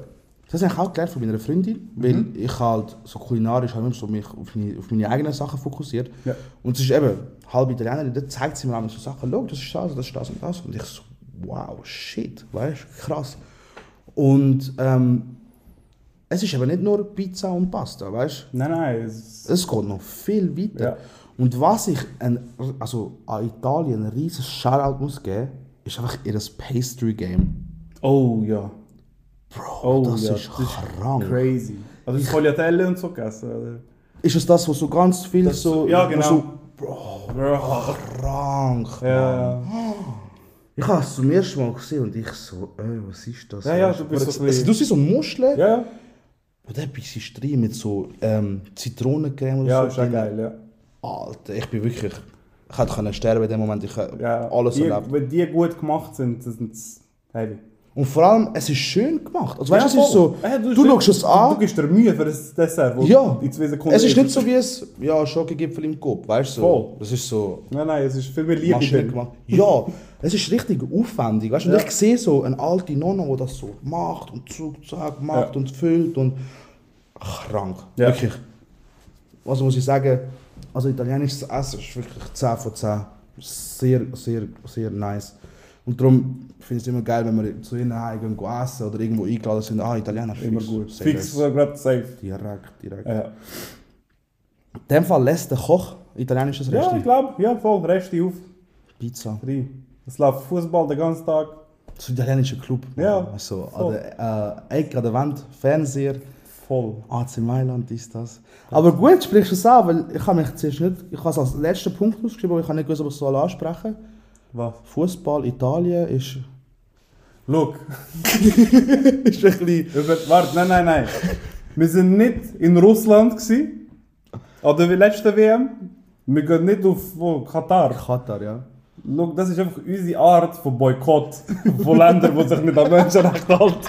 Speaker 3: das habe ich auch gelernt von meiner Freundin, weil
Speaker 4: Mhm.
Speaker 3: ich halt so kulinarisch halt immer so mich auf meine, auf meine eigenen Sachen fokussiert.
Speaker 4: Ja.
Speaker 3: Und sie ist eben halb Italienerin, da zeigt sie mir auch so Sachen, schau, das ist das, das ist das und das. Und ich so, wow, shit, weißt du, krass. Und ähm, es ist aber nicht nur Pizza und Pasta, weißt
Speaker 4: Nein, nein, es,
Speaker 3: du, es geht noch viel weiter.
Speaker 4: Ja.
Speaker 3: Und was ich ein, also an Italien ein riesiges Shoutout muss geben, ist einfach ihr Pastry-Game.
Speaker 4: Oh ja.
Speaker 3: Bro,
Speaker 4: Oh
Speaker 3: das
Speaker 4: ja,
Speaker 3: ist
Speaker 4: das ist
Speaker 3: krank.
Speaker 4: crazy. Also das Tagliatelle und so gegessen. oder?
Speaker 3: Ist es das, wo so ganz viel
Speaker 4: Das-
Speaker 3: so...
Speaker 4: ja, genau.
Speaker 3: So, Bro,
Speaker 4: Bro.
Speaker 3: krank.
Speaker 4: Ja,
Speaker 3: Ich habe es zum ersten Mal gesehen und ich so, ey, was ist das?
Speaker 4: Ja, ja, du bist so
Speaker 3: es- Du siehst so Muscheln
Speaker 4: ja, ja.
Speaker 3: und dann bist du drin mit so ähm, Zitronencreme oder
Speaker 4: Ja,
Speaker 3: so.
Speaker 4: ist auch geil, ja.
Speaker 3: Alter, ich bin wirklich... Ich hätte können sterben in dem Moment, ich habe
Speaker 4: ja.
Speaker 3: alles
Speaker 4: die,
Speaker 3: erlebt.
Speaker 4: Wenn die gut gemacht sind, sind sie heavy.
Speaker 3: Und vor allem, es ist schön gemacht. Also weißt du,
Speaker 4: Ja,
Speaker 3: es ist so.
Speaker 4: Ja,
Speaker 3: du, schaust es
Speaker 4: Du
Speaker 3: an,
Speaker 4: gibst dir Mühe für das Dessert, wo
Speaker 3: Ja.
Speaker 4: in zwei Sekunden
Speaker 3: es ist nicht so wie es, ja, Schokogipfel im Kopf, weißt du? So.
Speaker 4: Voll.
Speaker 3: Das ist so...
Speaker 4: Nein, nein, es ist viel mehr Liebe
Speaker 3: gemacht. Ja, es ist richtig aufwendig. Weißt? du? Und
Speaker 4: Ja.
Speaker 3: ich sehe so eine alte Nonna, die das so macht und zug, zack, macht und füllt und krank. Wirklich. Also muss ich sagen, also italienisches Essen ist wirklich 10 von 10. Sehr, sehr, sehr nice. Und darum finde ich es immer geil, wenn wir zu ihnen heim gehen essen oder irgendwo eingeladen sind. Ah, Italiener,
Speaker 4: Immer
Speaker 3: fix.
Speaker 4: gut.
Speaker 3: Sehr
Speaker 4: Fix, so gerade safe.
Speaker 3: Direkt, direkt.
Speaker 4: Ja,
Speaker 3: In dem Fall lässt der Koch italienisches
Speaker 4: ja
Speaker 3: Rest.
Speaker 4: ich glaube, ja, voll. Reste auf.
Speaker 3: Pizza.
Speaker 4: Drei. Es läuft Fußball den ganzen Tag.
Speaker 3: So ein italienischer Club.
Speaker 4: Ja,
Speaker 3: Also,
Speaker 4: voll.
Speaker 3: an der äh, Ecke an der Wand, Fernseher,
Speaker 4: Voll.
Speaker 3: AC Mailand ist das. Aber gut, sprichst du es an, weil ich habe mich zuerst nicht, ich habe es als letzten Punkt ausgeschrieben, aber ich habe nicht gewusst, ob ich es soll ansprechen
Speaker 4: Was?
Speaker 3: Fußball, Italien ist,
Speaker 4: Look,
Speaker 3: ist ein bisschen...
Speaker 4: über, warte, nein, nein, nein. Wir sind nicht in Russland gsi. An der letzten WM. Wir gehen nicht auf wo, Katar.
Speaker 3: Katar, ja.
Speaker 4: Look, das ist einfach unsere Art von Boykott von Ländern, die sich nicht an Menschenrechte halten.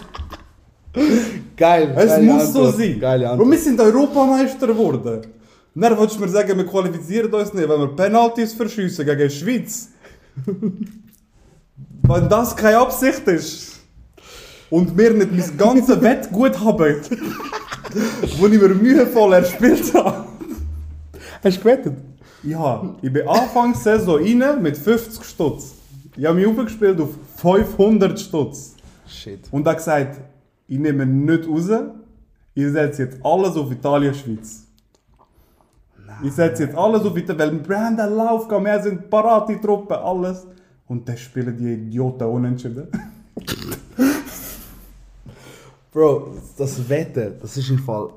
Speaker 3: Geil.
Speaker 4: Es muss so
Speaker 3: Antwort,
Speaker 4: sein.
Speaker 3: Geile
Speaker 4: Und
Speaker 3: Antwort.
Speaker 4: wir sind Europameister geworden. Dann willst du mir sagen, wir qualifizieren uns nicht, wenn wir Penalties verschiessen gegen die Schweiz. wenn das keine Absicht ist. Und wir nicht mein ganzes Wettgut haben, wo ich mir mühevoll erspielt habe.
Speaker 3: Hast du gewettet?
Speaker 4: Ja, ich bin Anfangs Saison rein mit 50 Stutz. Ich habe mich aufgespielt auf 500 Stutz.
Speaker 3: Shit.
Speaker 4: Und er gesagt, ich nehme nicht raus, ich setze jetzt alles auf Italien-Schweiz. Ich setze jetzt alles auf Italien, weil Brandon Lauf gehen, wir sind parat, die Truppe, alles. Und dann spielen die Idioten unentschieden.
Speaker 3: Bro, das Wetten, das ist im Fall...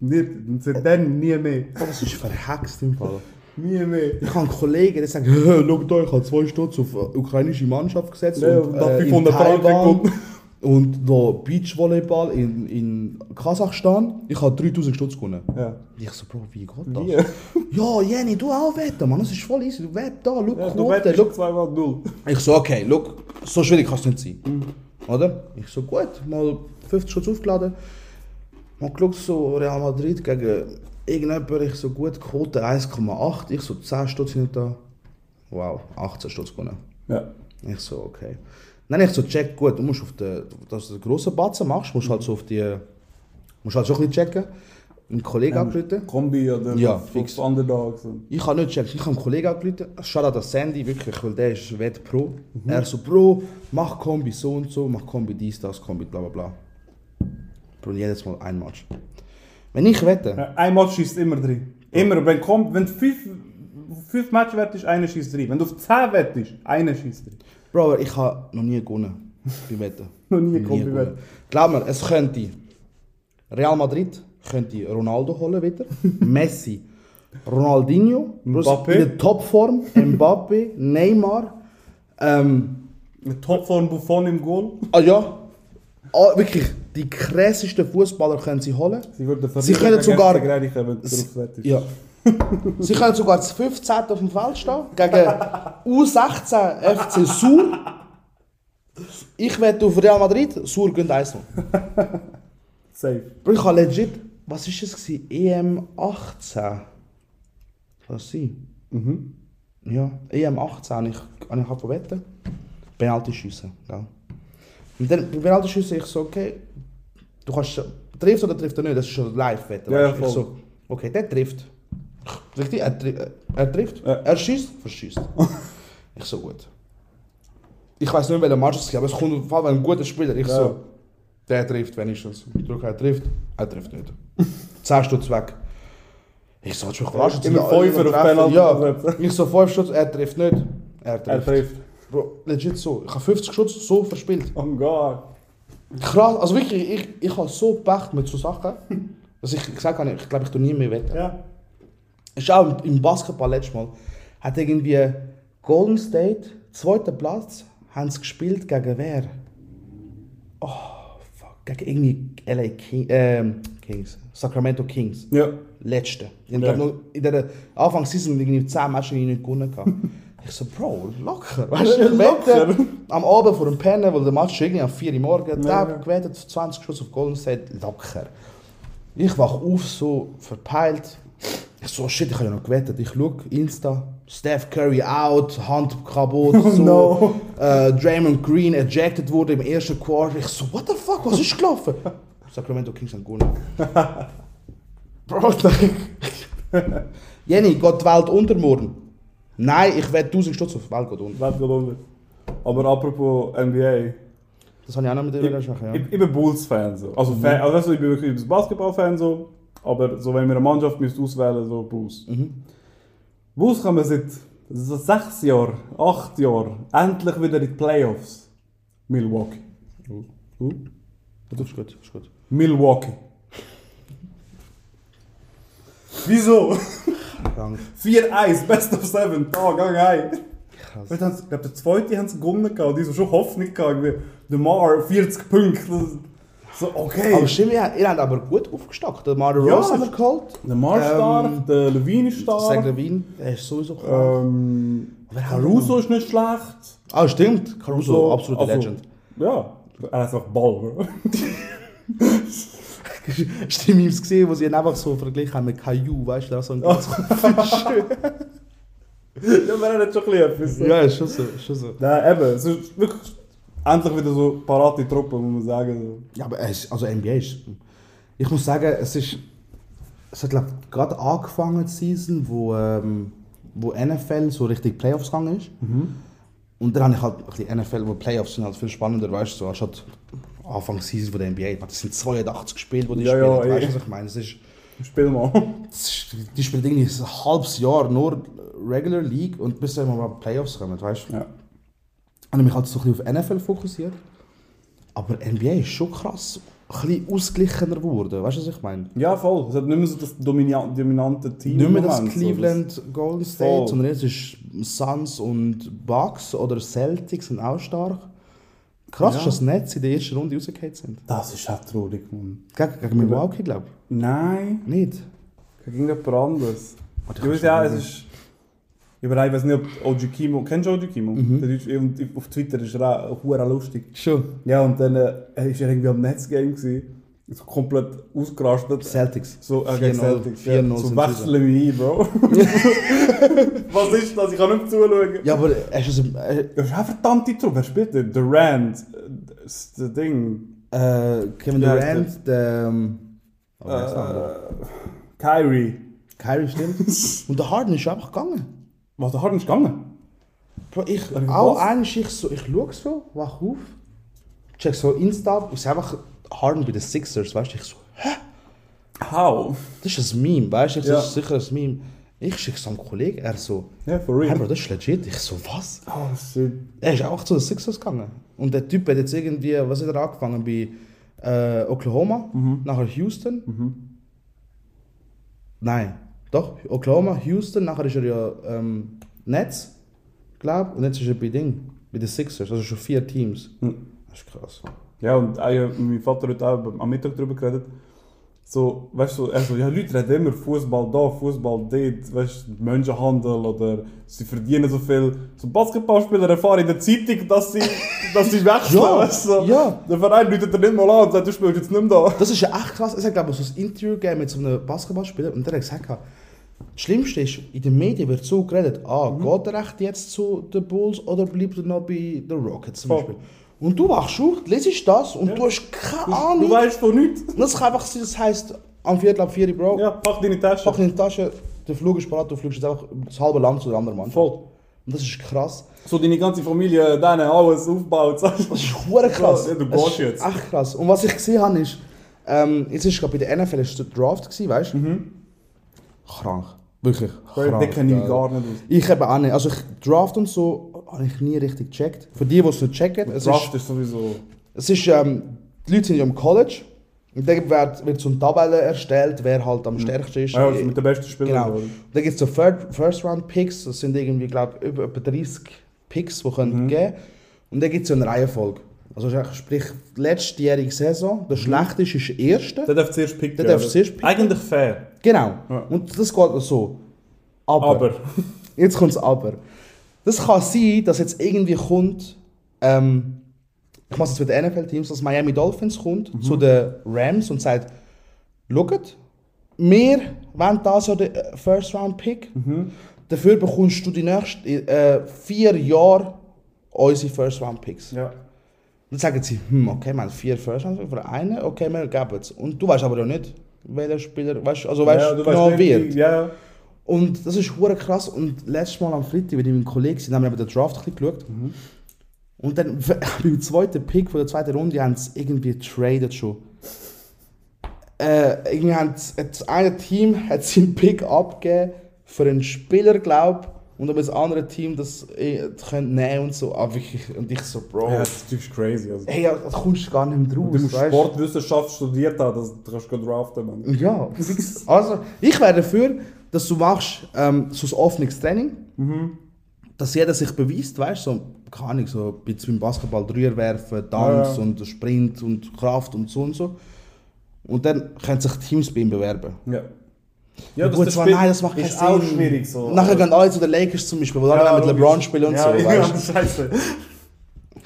Speaker 4: Nicht, seitdem nie mehr.
Speaker 3: Das ist verhext im Fall.
Speaker 4: Nie mehr.
Speaker 3: Ich habe Kollegen, der sagt, schau da, ich habe zwei Stutz auf äh, ukrainische Mannschaft gesetzt
Speaker 4: Ja,
Speaker 3: und,
Speaker 4: und
Speaker 3: äh, in
Speaker 4: 500 Franken
Speaker 3: Taiwan. Und da Beachvolleyball in, in Kasachstan. Ich habe 3000 Stutz gewonnen.
Speaker 4: Ja.
Speaker 3: Ich so, Bro, wie geht das?
Speaker 4: Wie?
Speaker 3: Ja, Jenny, du auch wetten, Mann, das ist voll easy. Du wett da, schau,
Speaker 4: Ja, du wettest
Speaker 3: schau.
Speaker 4: zweimal null.
Speaker 3: Ich so, okay, look, so schwierig kann es nicht sein. Oder? Ich so, gut, mal 50 Schutz aufgeladen. Mal geschaut, so Real Madrid gegen irgendjemand, ich so, gut, Quote 1,8. Ich so, 10 Stutz da. Wow, 18 Stutz gewonnen.
Speaker 4: Ja.
Speaker 3: Ich so, okay. Dann ich so, check, gut, du musst auf den, dass du den grossen Batzen machst, musst halt so auf die, musst halt schon ein bisschen checken. Einen Kollegen angerufen.
Speaker 4: Kombi oder
Speaker 3: Ja,
Speaker 4: fix. Underdogs. und-
Speaker 3: Ich habe nicht gecheckt, ich habe einen Kollegen angerufen, Shoutout an Sandy, wirklich, weil der ist Wett Pro. Er so, Bro, mach Kombi so und so, mach Kombi dies, das, Kombi bla bla bla. Bro, jedes Mal ein Match. Wenn ich wette,
Speaker 4: Ein Match schießt immer drin. Immer. Wenn, kommt, wenn fünf, fünf Match wettest, einer schießt drin. Wenn du auf 10 wettest, einer schießt drin.
Speaker 3: Bro, ich habe noch nie gewonnen bei Wetten.
Speaker 4: Noch nie
Speaker 3: gewonnen.
Speaker 4: wetten.
Speaker 3: Glaub mir, es könnte Real Madrid könnte Ronaldo holen wieder, Messi, Ronaldinho,
Speaker 4: Mbappé.
Speaker 3: in der Topform, Mbappé, Neymar, ähm,
Speaker 4: Mit Topform Buffon im Goal.
Speaker 3: Ah ja, ah, wirklich, die krassesten Fußballer können sie holen.
Speaker 4: Sie würden
Speaker 3: Sie können sogar-
Speaker 4: wenn
Speaker 3: Sie, ja. sie können sogar das 15. auf dem Feld stehen, gegen U16 FC Sur. Ich wette auf Real Madrid, Sur gönnt 1
Speaker 4: Safe.
Speaker 3: Bro, ich habe legit, was war es? gewesen? EM 18? Kann das sein?
Speaker 4: Mhm.
Speaker 3: Ja, EM 18 habe ich, habe ich angefangen wetten. Penalty schiessen, gell? Und dann bei Penalty schiessen ich so, okay, du kannst, trifft oder trifft er nicht, das ist schon live wetten.
Speaker 4: Ja, voll.
Speaker 3: ich so, okay, der trifft. Richtig, er, er trifft,
Speaker 4: Ja.
Speaker 3: er schießt, verschießt. ich so, gut. Ich weiß nicht, welcher Match es ist, aber es kommt auf Fall ein guter Spieler. Ich
Speaker 4: Ja.
Speaker 3: so, der trifft wenigstens. Ich drücke, er trifft, er trifft nicht. 10 Stutz weg. Ich so, mich verarscht?
Speaker 4: Immer Fünfer auf. Penalty
Speaker 3: Ja, ich so, 5 Stutz, er trifft nicht. Er trifft.
Speaker 4: Er trifft.
Speaker 3: Bro, legit so. Ich habe 50 Schutz so verspielt.
Speaker 4: Oh Gott.
Speaker 3: Krass, also wirklich, ich, ich habe so Pech mit so Sachen, dass ich gesagt habe, ich glaube, ich tue nie mehr wetten.
Speaker 4: Ja.
Speaker 3: Ist auch im Basketball letztes Mal, hat irgendwie Golden State, zweiter Platz, haben sie gespielt gegen wer? Oh, fuck, gegen irgendwie LA King, ähm, Kings, Sacramento Kings.
Speaker 4: Ja.
Speaker 3: Letzte. Haben,
Speaker 4: Ja.
Speaker 3: glaub, noch in der Anfang Season irgendwie 10 Matches nicht gewonnen. gehabt. ich so, Bro, locker. Weißt du, ich
Speaker 4: Locker.
Speaker 3: am Abend vor dem Pennen, weil der Match irgendwie am 4 Uhr morgen,
Speaker 4: Ja, ja.
Speaker 3: gewettet, 20 Schuss auf Golden State, locker. Ich wach auf, so verpeilt. Ich so, shit, ich habe ja noch gewettet. Ich schaue Insta, Steph Curry out, Hand kaputt, so.
Speaker 4: no.
Speaker 3: Äh, Draymond Green ejected wurde im ersten Quarter. Ich so, what the fuck, was ist gelaufen? Sacramento Kings haben gewonnen. Bro, Jenny, geht die Welt unter morgen? Nein, ich werde 1000 Stutz auf die Welt geht unter.
Speaker 4: Welt geht unter. Aber apropos NBA.
Speaker 3: Das habe ich auch noch mit dir
Speaker 4: Ich,
Speaker 3: ja.
Speaker 4: ich, ich bin Bulls-Fan. So. Also, Fan, also ich bin wirklich Basketball-Fan. So. Aber so, wenn wir eine Mannschaft müsst auswählen so Bulls.
Speaker 3: Mhm.
Speaker 4: Bulls kommen seit, so sechs Jahre, acht Jahre, endlich wieder in die Playoffs. Milwaukee.
Speaker 3: Uh. Das ist gut, ist gut.
Speaker 4: Milwaukee. Wieso?
Speaker 3: Krank.
Speaker 4: 4-1, Best of 7, da, gang heim.
Speaker 3: Krass.
Speaker 4: Ich glaube, der zweite haben sie gewonnen gehabt, die haben schon Hoffnung gehabt, irgendwie, der Mar 40 Punkte. So, okay.
Speaker 3: Aber stimmt, ihr, ihr habt aber gut aufgestockt. Der Mario
Speaker 4: Ja,
Speaker 3: Rose haben wir geholt.
Speaker 4: der Mar ist stark,
Speaker 3: Ähm,
Speaker 4: der Levine ist
Speaker 3: Zach
Speaker 4: stark.
Speaker 3: Levine, der ist sowieso krank.
Speaker 4: Ähm, Caruso ist nicht schlecht.
Speaker 3: Ah, stimmt. Caruso,
Speaker 4: So,
Speaker 3: absoluter
Speaker 4: also-
Speaker 3: Legend.
Speaker 4: Ja, er hat einfach Ball.
Speaker 3: Hast du die Memes gesehen, wo sie ihn einfach so verglichen haben mit Caillou, weißt du, so ein ganz schön.
Speaker 4: ja, aber er hat schon ein bisschen etwas.
Speaker 3: Ja, ist schon so, ist schon so.
Speaker 4: Nein, eben, es ist wirklich endlich wieder so parate Truppe, muss man sagen.
Speaker 3: Ja, aber es, also NBA ist. Ich muss sagen, es ist. Es hat gerade angefangen, die Season, wo, ähm, wo NFL so richtig Playoffs gegangen ist. Und dann habe ich halt ein bisschen NFL, wo Playoffs sind halt viel spannender, weißt du, so, anstatt Anfang Season von der NBA. Das sind 82 Spiele, die die
Speaker 4: Ja,
Speaker 3: spielen.
Speaker 4: ja,
Speaker 3: weißt
Speaker 4: eh.
Speaker 3: du, was ich meine? Es ist,
Speaker 4: Spiel mal.
Speaker 3: die spielen irgendwie ein halbes Jahr nur Regular League und bis dann mal Playoffs kommen, weißt du.
Speaker 4: Ja.
Speaker 3: Habe ich mich halt so ein bisschen auf NFL fokussiert. Aber NBA ist schon krass, ein bisschen ausgeglichener geworden. Weißt du, was ich meine?
Speaker 4: ja, voll. Es hat nicht mehr so das domina dominante Team.
Speaker 3: Nicht mehr das
Speaker 4: Moment, so
Speaker 3: Cleveland Golden State,
Speaker 4: Voll.
Speaker 3: sondern jetzt ist Suns und Bucks oder Celtics sind auch stark. Krass,
Speaker 4: Ja.
Speaker 3: ist, dass die Nets in der ersten Runde rausgefallen sind.
Speaker 4: Das, das ist auch traurig, Mann.
Speaker 3: Gegen, gegen Milwaukee, glaube
Speaker 4: Nein,
Speaker 3: ich. Nicht?
Speaker 4: gegen jemand anderes. Ich
Speaker 3: ich
Speaker 4: weiß ja, es
Speaker 3: nicht
Speaker 4: ist. Ich weiß nicht, ob OG Kimo. Kennst du OG Kimo?
Speaker 3: Mhm.
Speaker 4: Der ist, und auf Twitter ist er auch lustig.
Speaker 3: Schon.
Speaker 4: Ja, und dann äh, er ist er irgendwie am Netzgame gewesen. So komplett ausgerastet.
Speaker 3: Celtics.
Speaker 4: So, äh, gegen
Speaker 3: 4-0,
Speaker 4: Celtics. Ja.
Speaker 3: 4-0
Speaker 4: So wechseln mich ein, Bro. Was ist das? Ich kann nicht zuschauen.
Speaker 3: Ja, aber er ist ein, äh,
Speaker 4: Das ist verdammte Truppe. Wer spielt denn? Durant. äh, Das Ding.
Speaker 3: äh, Kevin Durant, der. Ähm, oh?
Speaker 4: Äh, Kyrie.
Speaker 3: Kyrie stimmt. Und der Harden ist einfach gegangen.
Speaker 4: Was, der Harden ist gegangen?
Speaker 3: Bro, ich,
Speaker 4: Äh,
Speaker 3: auch
Speaker 4: was?
Speaker 3: eines, ich, so, ich schaue so, wach auf, check so Insta, und ist einfach Harden bei den Sixers, weißt du, ich so,
Speaker 4: How?
Speaker 3: das ist ein Meme, weißt du,
Speaker 4: Ja.
Speaker 3: das ist sicher ein Meme. Ich schicke so einem Kollegen, er so,
Speaker 4: Ja, for
Speaker 3: hey
Speaker 4: real.
Speaker 3: Bro, das ist legit. Ich so, was?
Speaker 4: Oh, shit.
Speaker 3: Er ist einfach zu den Sixers gegangen. Und der Typ hat jetzt irgendwie, was hat er angefangen, bei äh, Oklahoma,
Speaker 4: Mhm.
Speaker 3: nachher Houston. Nein, doch, Oklahoma, Houston, nachher ist er ja ähm, Nets, glaube und jetzt ist er bei Ding, bei den Sixers, also schon vier Teams.
Speaker 4: Mhm.
Speaker 3: Das ist krass.
Speaker 4: Ja, und äh, mein Vater hat auch am Mittag darüber geredet. So, weißt du, er so, ja, Leute reden immer Fußball da, Fußball dort, weißt du, Menschenhandel oder sie verdienen so viel. So Basketballspieler erfahren in der Zeitung, dass sie, dass sie wechseln,
Speaker 3: Ja,
Speaker 4: weißt du. so.
Speaker 3: ja.
Speaker 4: Der Verein läutet dir nicht mal an und sagt, du spielst jetzt nicht mehr da.
Speaker 3: Das ist ja echt krass. Es hat, glaube ich, so ein Interview gegeben mit so einem Basketballspieler und der hat gesagt, das Schlimmste ist, in den Medien wird so geredet, ah,
Speaker 4: Mhm.
Speaker 3: geht er echt jetzt zu den Bulls oder bleibt er noch bei den Rockets zum. Beispiel? Und du wachst auf, lesest das und du hast keine Ahnung.
Speaker 4: Du weißt von nichts.
Speaker 3: Das kann einfach sein, das heisst, am Viertel ab vier, Bro,
Speaker 4: Ja, pack deine Tasche.
Speaker 3: pack in die Tasche, der Flug ist parat, du fliegst jetzt einfach das halbe Land zu der anderen Mannschaft.
Speaker 4: Voll.
Speaker 3: Und das ist krass.
Speaker 4: So deine ganze Familie, deine alles aufbaut.
Speaker 3: Das ist hure krass.
Speaker 4: Ja, du gehst jetzt.
Speaker 3: Echt krass. Und was ich gesehen habe, ist, ähm, jetzt ist gerade bei der NFL ist der Draft gewesen, weißt du? Krank. Wirklich krank.
Speaker 4: Den kenne ich gar nicht.
Speaker 3: Ich eben auch nicht. Also ich, Draft und so habe ich nie richtig gecheckt. Für die, die es nicht checken, es
Speaker 4: Draft
Speaker 3: ist,
Speaker 4: ist sowieso...
Speaker 3: es ist ähm, die Leute sind ja im College und dann wird, wird so eine Tabelle erstellt, wer halt am stärksten ist.
Speaker 4: Ja, also mit den besten Spielern.
Speaker 3: Genau. Da gibt es so Third, First Round Picks, das sind irgendwie, glaube ich, über, über 30 Picks, die können geben Und dann gibt es so eine Reihenfolge. Also sprich, die letztjährige Saison, der schlechteste ist der erste.
Speaker 4: Der darf zuerst picken.
Speaker 3: Der darf zuerst picken.
Speaker 4: Eigentlich fair.
Speaker 3: Genau.
Speaker 4: Ja.
Speaker 3: Und das geht so. Aber,
Speaker 4: Aber.
Speaker 3: jetzt kommt das Aber. Das kann sein, dass jetzt irgendwie kommt, ähm, ich mache es jetzt mit den NFL-Teams, dass Miami Dolphins kommt zu den Rams und sagt, schaut, wir wollen das ja den äh, First-Round-Pick. Dafür bekommst du die nächsten äh, vier Jahre unsere First-Round-Picks.
Speaker 4: Ja.
Speaker 3: Dann sagen sie, hm, okay, wir haben vier First Round für einen, okay, wir geben es. Und du weißt aber ja nicht, welcher Spieler, weißt, also weißt,
Speaker 4: ja, du
Speaker 3: genau
Speaker 4: weißt
Speaker 3: wird.
Speaker 4: Ja,
Speaker 3: Und das ist hure krass. Und letztes Mal am Freitag, wenn ich mit meinem Kollegen sind, haben wir eben den Draft ein bisschen geschaut. Und dann beim zweiten Pick von der zweiten Runde haben sie irgendwie traded schon. Äh, irgendwie sie, das eine Team hat seinen Pick abgegeben für einen Spieler, glaube und ob das andere Team das eh, könnte nehmen und so. Aber wirklich, und ich so, Bro.
Speaker 4: Ja, das ist crazy. Also.
Speaker 3: Ey, da kommst du gar nicht mehr
Speaker 4: Du
Speaker 3: raus.
Speaker 4: musst? Sportwissenschaft studiert haben, das du kannst du draften, man.
Speaker 3: Ja, also ich wäre dafür, dass du machst ähm, so ein offenes Training, dass jeder sich beweist, weißt du, so, keine Ahnung, so ein bisschen beim Basketball Dreier werfen, Tanz
Speaker 4: Ja.
Speaker 3: und Sprint und Kraft und so und so. Und dann können sich Teams bei ihm bewerben.
Speaker 4: Ja. Ja,
Speaker 3: Gut, zwar, nein, das macht keinen
Speaker 4: ist auch
Speaker 3: Sinn.
Speaker 4: schwierig so.
Speaker 3: Nachher gehen alle zu den Lakers zum Beispiel, wo alle
Speaker 4: Ja,
Speaker 3: mit
Speaker 4: logisch.
Speaker 3: LeBron spielen und
Speaker 4: ja,
Speaker 3: so,
Speaker 4: Ja,
Speaker 3: weißt du.
Speaker 4: scheiße.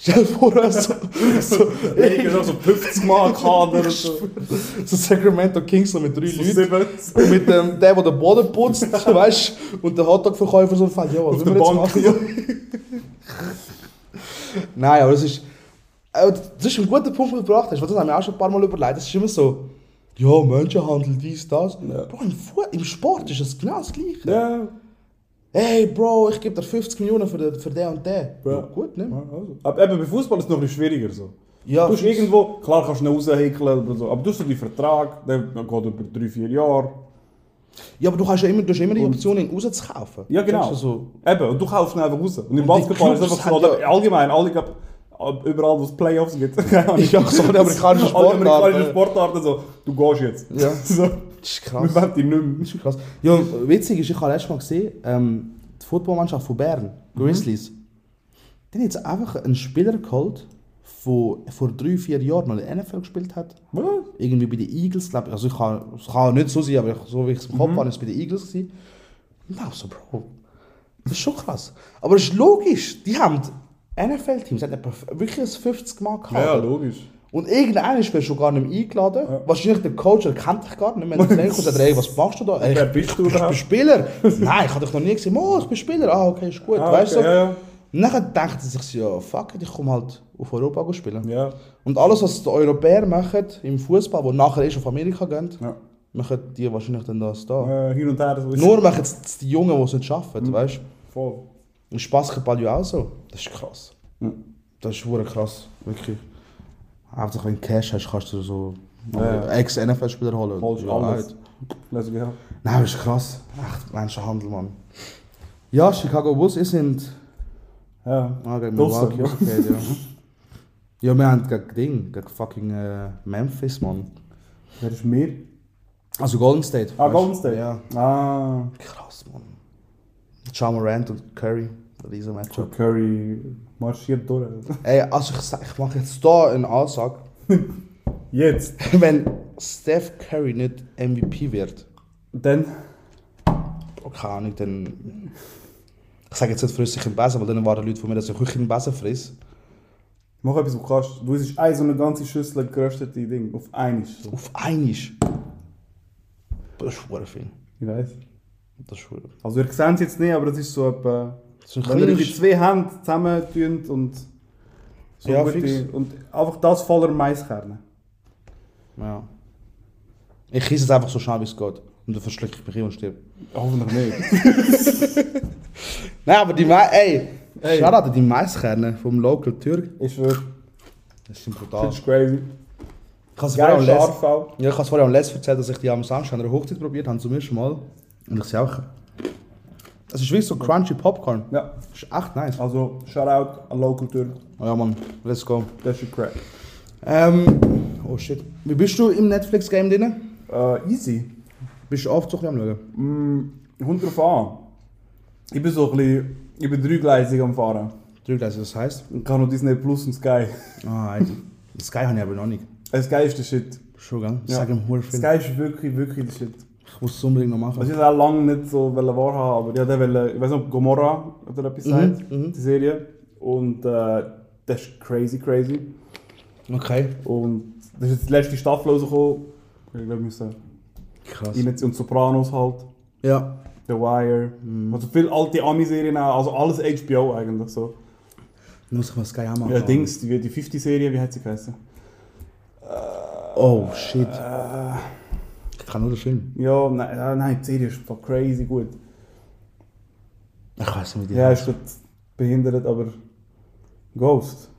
Speaker 3: Stell dir vor, so, so,
Speaker 4: Lakers auch so 50 Mal Kader und so.
Speaker 3: so Sacramento Kings so mit drei
Speaker 4: So
Speaker 3: Leuten.
Speaker 4: sieben.
Speaker 3: mit dem, der, der den Boden putzt, weißt du, und der Hotdog-Verkäufer so fällt, ja, was will wir jetzt machen? Nein, aber das ist, das ist ein guter Punkt, den du gebracht hast, weil das haben wir auch schon ein paar Mal überlegt. Das ist immer so, ja, Menschenhandel, dies, das.
Speaker 4: Ja.
Speaker 3: Bro, im, Fu im Sport ist es genau das Gleiche.
Speaker 4: Ja.
Speaker 3: Hey, Bro, ich gebe dir 50 Millionen für den, für den und den.
Speaker 4: Ja.
Speaker 3: Ja, gut, ne?
Speaker 4: Ja, also. Aber eben bei Fußball ist es noch ein bisschen schwieriger so.
Speaker 3: Ja,
Speaker 4: du hast irgendwo, klar kannst du ihn raushäkeln oder so, aber du hast so den Vertrag, der geht über 3-4 Jahre.
Speaker 3: Ja, aber du hast ja immer, du hast immer die Option, ihn rauszukaufen.
Speaker 4: Ja, genau.
Speaker 3: Kennst du So,
Speaker 4: Eben, und du kaufst ihn einfach raus. Und im Basketball ist es einfach so, oder allgemein, alle, glaub, überall wo es Playoffs gibt. Ahnung.
Speaker 3: Ja, so eine amerikanische Sportarten.
Speaker 4: amerikanischen Sportarten so, du gehst jetzt.
Speaker 3: Ja.
Speaker 4: so,
Speaker 3: das ist
Speaker 4: wir
Speaker 3: krass.
Speaker 4: wollen dich nicht mehr.
Speaker 3: Das ist krass. Ja, witzig ist, ich habe letztes Mal gesehen, ähm, die Footballmannschaft von Bern, Grizzlies, die haben jetzt einfach einen Spieler geholt, der vor drei, vier Jahren noch in der NFL gespielt hat.
Speaker 4: Was?
Speaker 3: Irgendwie bei den Eagles, glaube ich. Also ich kann, es kann nicht so sein, aber ich, so wie ich es im Kopf habe, ist es bei den Eagles gewesen. Auch so, Bro, das ist schon krass. Aber es ist logisch, die haben NFL-Teams, etwa wirklich ein 50 Mal gehabt.
Speaker 4: Ja, logisch.
Speaker 3: Und irgendeiner ist mir schon gar nicht mehr eingeladen. Wahrscheinlich der Coach erkennt dich gar nicht mehr. Wenn er reinkommt, sagt hey, was machst du da? Ey,
Speaker 4: Wer bist du
Speaker 3: ich, ich bin? Spieler. Nein, ich habe dich noch nie gesehen. Oh, ich bin Spieler. Ah, okay, ist gut.
Speaker 4: Ah,
Speaker 3: weißt du?
Speaker 4: okay,
Speaker 3: so.
Speaker 4: ja, ja.
Speaker 3: Und dann denkt er sich so, ja, fuck it, ich komme halt auf Europa spielen.
Speaker 4: Ja.
Speaker 3: Und alles, was die Europäer machen im Fußball, wo nachher erst auf Amerika gehen,
Speaker 4: Ja.
Speaker 3: machen die wahrscheinlich dann das da.
Speaker 4: Äh, hin und her.
Speaker 3: Nur machen es die Jungen, die es nicht schaffen,
Speaker 4: Mhm.
Speaker 3: weißt du?
Speaker 4: Voll.
Speaker 3: Und ist Basketball ja auch so. Das ist krass. Das ist wirklich krass, wirklich. Einfach wenn du Cash hast, kannst du so
Speaker 4: Ja.
Speaker 3: Ex-NFL-Spieler holen.
Speaker 4: Holst
Speaker 3: Ja,
Speaker 4: alles.
Speaker 3: right.
Speaker 4: Let's go.
Speaker 3: Nein, das ist krass. Echt Menschenhandel, Mann. Ja, Chicago Bulls, ihr sind...
Speaker 4: Ja.
Speaker 3: Ah, gegen. Milwaukee, okay, ja. Ja, wir haben gegen Ding, gegen fucking äh, Memphis, Mann.
Speaker 4: Wer ist mir?
Speaker 3: Also Golden State.
Speaker 4: Ah,
Speaker 3: weißt du?
Speaker 4: Golden State.
Speaker 3: Ja.
Speaker 4: Ah.
Speaker 3: Krass, Mann. Ja Morant und Curry, riesen Matchup.
Speaker 4: Curry marschiert durch.
Speaker 3: Ey, also ich, sag- ich mache jetzt hier eine Ansage.
Speaker 4: Jetzt.
Speaker 3: Wenn Steph Curry nicht MVP wird,
Speaker 4: Dann.
Speaker 3: keine Ahnung, dann... Ich sage jetzt nicht frisst sich im Besen, weil dann waren Leute von mir, dass ich wirklich im Besen friss.
Speaker 4: Mach etwas, was du kannst. Du isst eine so eine ganze Schüssel geröstete Ding. Auf einmal. So.
Speaker 3: Auf einisch. Das ist viel.
Speaker 4: Ich weiß.
Speaker 3: Das ist verdammt-
Speaker 4: Also, ihr seht es jetzt nicht, aber das ist so etwa.
Speaker 3: Das ist ein
Speaker 4: Wenn ihr die zwei Hände zusammen und. So
Speaker 3: Ja,
Speaker 4: gute-
Speaker 3: fix.
Speaker 4: Und einfach das voller Maiskerne.
Speaker 3: Ja. Ich kiesse es einfach so schnell wie es geht. Und dann verschlecke ich mich hin und stirb.
Speaker 4: Hoffentlich nicht.
Speaker 3: Nein, aber die Mais... Ey!
Speaker 4: Ey.
Speaker 3: Schau an, die Maiskerne vom Local Türk.
Speaker 4: Ich schwöre,
Speaker 3: Das sind brutal.
Speaker 4: das ist crazy.
Speaker 3: Ich habe es vorher
Speaker 4: Geil,
Speaker 3: am Les-
Speaker 4: scharf auch.
Speaker 3: Ja, ich habe es vorher am Les erzählt, dass ich die am Samstag an einer Hochzeit probiert habe, zum ersten Mal. Und ich sehe auch... Es ist wirklich so crunchy Popcorn.
Speaker 4: Ja,
Speaker 3: ist echt nice.
Speaker 4: also Shoutout an Local Tour.
Speaker 3: Oh ja, Mann. Let's go.
Speaker 4: Das ist crack.
Speaker 3: Ähm... Oh shit. Wie bist du im Netflix-Game drin?
Speaker 4: Äh, easy.
Speaker 3: Bist du oft so ein bisschen am Schauen?
Speaker 4: Mm, drauf an. Ich bin so ein bisschen, ich bin dreigleisig am Fahren.
Speaker 3: Dreigleisig, das heisst?
Speaker 4: Ich kann noch Disney Plus und Sky.
Speaker 3: Ah, Alter. Sky habe ich aber noch nicht.
Speaker 4: Äh, Sky ist der Shit.
Speaker 3: Schon, gell?
Speaker 4: Ja.
Speaker 3: Sag ihm.
Speaker 4: Sky ist wirklich, wirklich der Shit.
Speaker 3: Ich muss es unbedingt noch machen.
Speaker 4: Also ich wollte auch lange nicht so wahrhaben, aber ich wollte, ich weiß nicht, ob Gomorra oder etwas sagt,
Speaker 3: mhm.
Speaker 4: die Serie. Und äh, das ist crazy, crazy.
Speaker 3: Okay.
Speaker 4: Und das ist jetzt die letzte Staffel rausgekommen. Ich glaube, wir müssen
Speaker 3: Krass.
Speaker 4: Und Sopranos halt.
Speaker 3: Ja.
Speaker 4: The Wire. Also viele alte Ami-Serien auch, also alles HBO eigentlich so.
Speaker 3: Muss ich mal Sky machen.
Speaker 4: Ja, Dings, die, die 50-Serie, wie hat sie geheißen?
Speaker 3: Oh, shit. Ich kann nur den Film.
Speaker 4: Ja, nein, nein, die Serie ist voll crazy gut.
Speaker 3: Ich weiß nicht, wie die
Speaker 4: Ja, ist gut behindert, aber Ghost.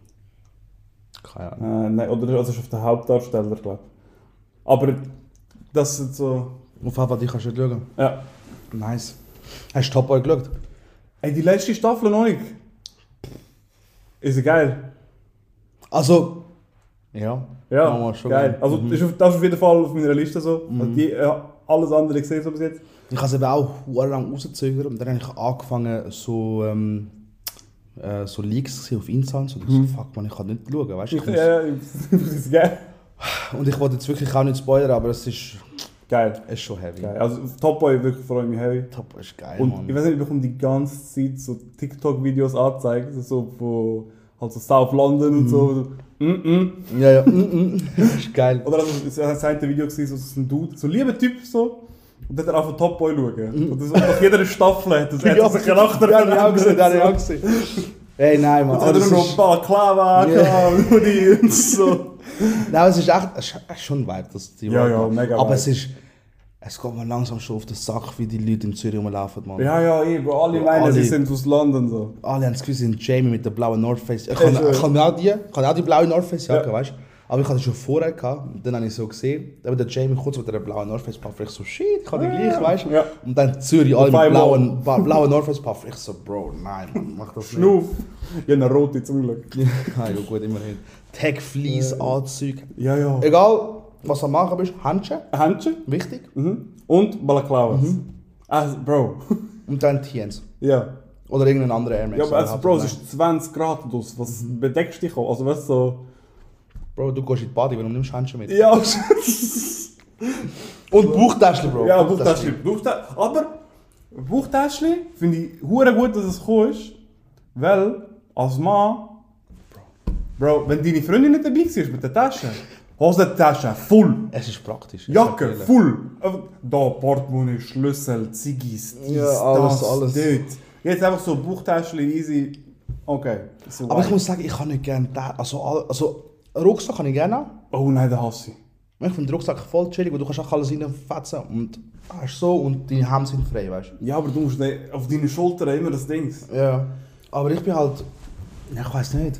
Speaker 3: Keine Ahnung.
Speaker 4: Äh, nein, oder also ist auf der Hauptdarsteller, glaube ich. Aber das sind so.
Speaker 3: Auf jeden Fall, die kannst du nicht schauen.
Speaker 4: Ja.
Speaker 3: Nice. Hast du Top Boy geschaut?
Speaker 4: Ey, die letzte Staffel noch nicht. Ist ja geil.
Speaker 3: Also, ja.
Speaker 4: Ja,
Speaker 3: wir schon
Speaker 4: geil. Also
Speaker 3: Mhm.
Speaker 4: das, ist auf, das ist auf jeden Fall auf meiner Liste so. Also die, äh, alles andere gesehen so bis jetzt.
Speaker 3: Ich habe es eben auch lang rausgezögert und dann habe ich angefangen, so, ähm, äh, so Leaks zu sehen auf Insta und so. So, fuck man, ich kann nicht schauen, weißt du? Ich muss-
Speaker 4: Ja, ja.
Speaker 3: Und ich wollte jetzt wirklich auch nicht spoilern, aber es ist,
Speaker 4: Geil.
Speaker 3: es ist schon heavy.
Speaker 4: geil. Also Top Boy wirklich freue ich mich heavy.
Speaker 3: Top ist geil,
Speaker 4: Und
Speaker 3: Mann.
Speaker 4: ich weiß nicht, ich bekomme die ganze Zeit so TikTok-Videos angezeigt, so von halt so South London und so. Mm -mm.
Speaker 3: Ja, ja, mm, mm. ist geil.
Speaker 4: Oder also, es war das eine Video, gewesen, so, so ein Dude, so ein lieber Typ so. Und dann hat er einfach Top Boy schauen. Und das, nach jeder Staffel hat das hat er sich Charakter
Speaker 3: ja, ich auch gesehen, ja, ich auch gesehen. Hey, nein, Mann.
Speaker 4: Er
Speaker 3: es
Speaker 4: noch ein
Speaker 3: ist,
Speaker 4: paar Klava
Speaker 3: Ja.
Speaker 4: gehabt und so.
Speaker 3: nein, es ist echt, es ist schon ein Vibe, das die
Speaker 4: Ja, ja, mega
Speaker 3: Aber es ist, es kommt mir langsam schon auf den Sack, wie die Leute in Zürich rumlaufen, Mann.
Speaker 4: Ja, ja, Bro, alle
Speaker 3: Ja,
Speaker 4: meinen,
Speaker 3: alle.
Speaker 4: sie sind aus London so.
Speaker 3: Alle haben das Gefühl, sie sind Jamie mit der blauen North Face. Ich kann, ich kann auch die, kann auch die blaue North Face
Speaker 4: Ja.
Speaker 3: weißt du? Aber ich hatte schon vorher gehabt. Dann habe ich so gesehen, eben der Jamie kurz mit der blauen North Face Puff. Ich so, shit, ich habe die
Speaker 4: Ja,
Speaker 3: gleich, weißt du?
Speaker 4: ja.
Speaker 3: Und dann Zürich, alle mit blauen, blauen North Face Puff. Ich so, Bro, nein, Mann, mach das nicht.
Speaker 4: Schnuff. Ja, eine rote zum Glück.
Speaker 3: Ja, ja, gut, immerhin. Tag, Fleece, Anzüge.
Speaker 4: Ja, ja.
Speaker 3: Egal, was du machen bist, Handschuhe,
Speaker 4: Händchen.
Speaker 3: wichtig.
Speaker 4: Mhm. Und Balaklavas.
Speaker 3: Mhm.
Speaker 4: Also, Bro.
Speaker 3: Und dann TNs.
Speaker 4: ja.
Speaker 3: Oder irgendein anderer Air Max.
Speaker 4: Ja, aber also, Bro, es ist 20 Grad draus. Was
Speaker 3: Mhm.
Speaker 4: bedeckst du dich auch? Also, weißt du, so.
Speaker 3: Bro, du gehst in die Body, warum nimmst du Handschuhe mit?
Speaker 4: Ja,
Speaker 3: Und Bauchtäschchen, Bro.
Speaker 4: ja Buchtäschchen. Buchtä aber Buchtäschchen finde ich hure gut, dass es gekommen ist. Weil, als Mann. Bro, wenn deine Freundin nicht dabei war mit der Tasche, Hosentasche voll.
Speaker 3: Es ist praktisch. ich
Speaker 4: Jacke, voll. Einfach Da, Portemonnaie, Schlüssel, Ziggis, dies,
Speaker 3: Ja, alles,
Speaker 4: das,
Speaker 3: alles.
Speaker 4: dort. Jetzt einfach so Buchtäschchen, easy. Okay. So
Speaker 3: Aber ich
Speaker 4: weit.
Speaker 3: muss sagen, ich kann nicht gerne da. Also, also Rucksack kann ich gerne haben.
Speaker 4: Oh nein, den hasse ich.
Speaker 3: Ich finde den Rucksack voll chillig, weil du kannst auch alles reinfetzen und hast so und deine Hände sind frei, weißt
Speaker 4: Ja, aber du musst auf deine Schulter immer das Ding.
Speaker 3: du? Ja. Aber ich bin halt. Ich weiß nicht.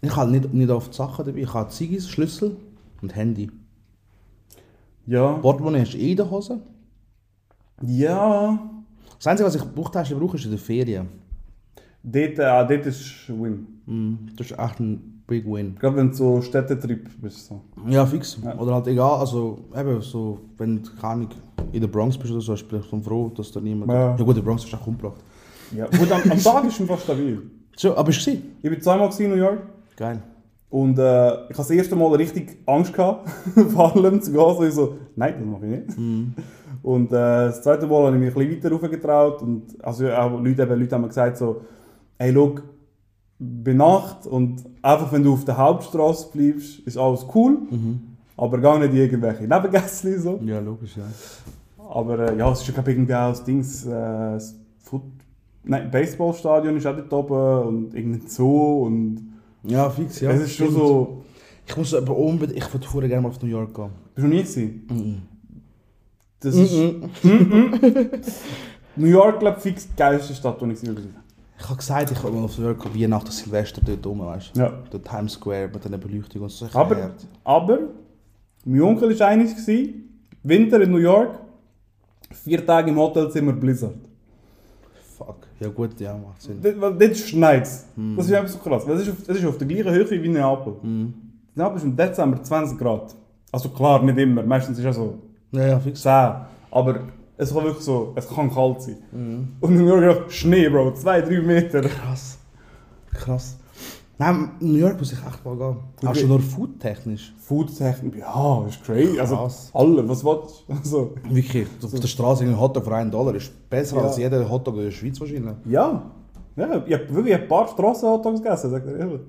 Speaker 3: Ich habe nicht, nicht oft Sachen dabei. Ich habe Ziggis, Schlüssel und Handy.
Speaker 4: Ja.
Speaker 3: Portemonnaie hast du eh in der Hose.
Speaker 4: Ja.
Speaker 3: Das Einzige, was ich Bauchtasche brauche, ist in der Ferien.
Speaker 4: Dort, äh, dort ist Win.
Speaker 3: Mhm. Das ist echt ein Big Win.
Speaker 4: Gerade wenn du so Städtetrip bist. So.
Speaker 3: Ja, fix.
Speaker 4: Ja.
Speaker 3: Oder halt egal, also eben so, wenn du keine in der Bronx bist oder so, bist du vielleicht froh, dass da niemand...
Speaker 4: Ja.
Speaker 3: Ja, gut, der Bronx ist auch umgebracht.
Speaker 4: Ja. Gut, am, am Tag ist fast stabil.
Speaker 3: So, aber bist du gewesen?
Speaker 4: Ich war zweimal in New York
Speaker 3: Geil.
Speaker 4: Und äh, ich hatte das erste Mal richtig Angst gehabt, auf Harlem zu gehen. So, ich so, nein, das mache ich nicht. Und äh, das zweite Mal habe ich mich ein bisschen weiter raufgetraut und also auch Leute, eben, Leute haben mir gesagt so, hey, look, bei Nacht und einfach wenn du auf der Hauptstraße bleibst, ist alles cool, aber gar nicht irgendwelche Nebengässchen so.
Speaker 3: Ja, logisch, ja.
Speaker 4: Aber äh, ja, es ist ja glaube irgendwie auch das Dings, äh, das Foot Nein, Baseballstadion ist auch dort oben und irgendein Zoo und
Speaker 3: Ja, fix, ja.
Speaker 4: es ist schon so...
Speaker 3: Ich muss aber unbedingt, ich würde vorher gerne mal auf New York gehen.
Speaker 4: Bist du noch nie gewesen? Das
Speaker 3: Mhm.
Speaker 4: ist... New York, glaube ich, fix die geilste Stadt, die ich gesehen habe.
Speaker 3: Ich habe gesagt, ich will auf New York gehen, Weihnachten, Silvester dort rum, weißt du?
Speaker 4: Ja.
Speaker 3: Der Times Square mit den Beleuchtungen und so. Ich
Speaker 4: Aber, aber, mein Onkel war eines, gewesen, Winter in New York, vier Tage im Hotelzimmer Blizzard.
Speaker 3: Ja gut, ja, macht Sinn.
Speaker 4: Weil dort schneit es.
Speaker 3: Mhm.
Speaker 4: Das ist einfach so krass. Das ist, auf, das ist auf der gleichen Höhe wie Neapel.
Speaker 3: Mhm.
Speaker 4: Neapel ist im Dezember 20 Grad. Also klar, nicht immer. Meistens ist es so
Speaker 3: Ja, ja, fix.
Speaker 4: 10. Aber es kann wirklich so, es kann kalt sein.
Speaker 3: Mhm.
Speaker 4: Und in New York Schnee, Bro. 2-3 Meter.
Speaker 3: Krass. Krass. Nein, New York muss ich echt mal gehen. Auch
Speaker 4: Okay.
Speaker 3: schon nur foodtechnisch.
Speaker 4: Foodtechnik, ja, ist crazy. Also,
Speaker 3: Krass.
Speaker 4: alle, was willst du? Also,
Speaker 3: Wirklich. Auf der Straße ein Hotdog für einen Dollar ist besser
Speaker 4: Ja.
Speaker 3: als jeder Hotdog in der Schweiz wahrscheinlich.
Speaker 4: ja. Ja, ich habe wirklich ein paar Strassen-Hotdogs gegessen, sagt er ehrlich.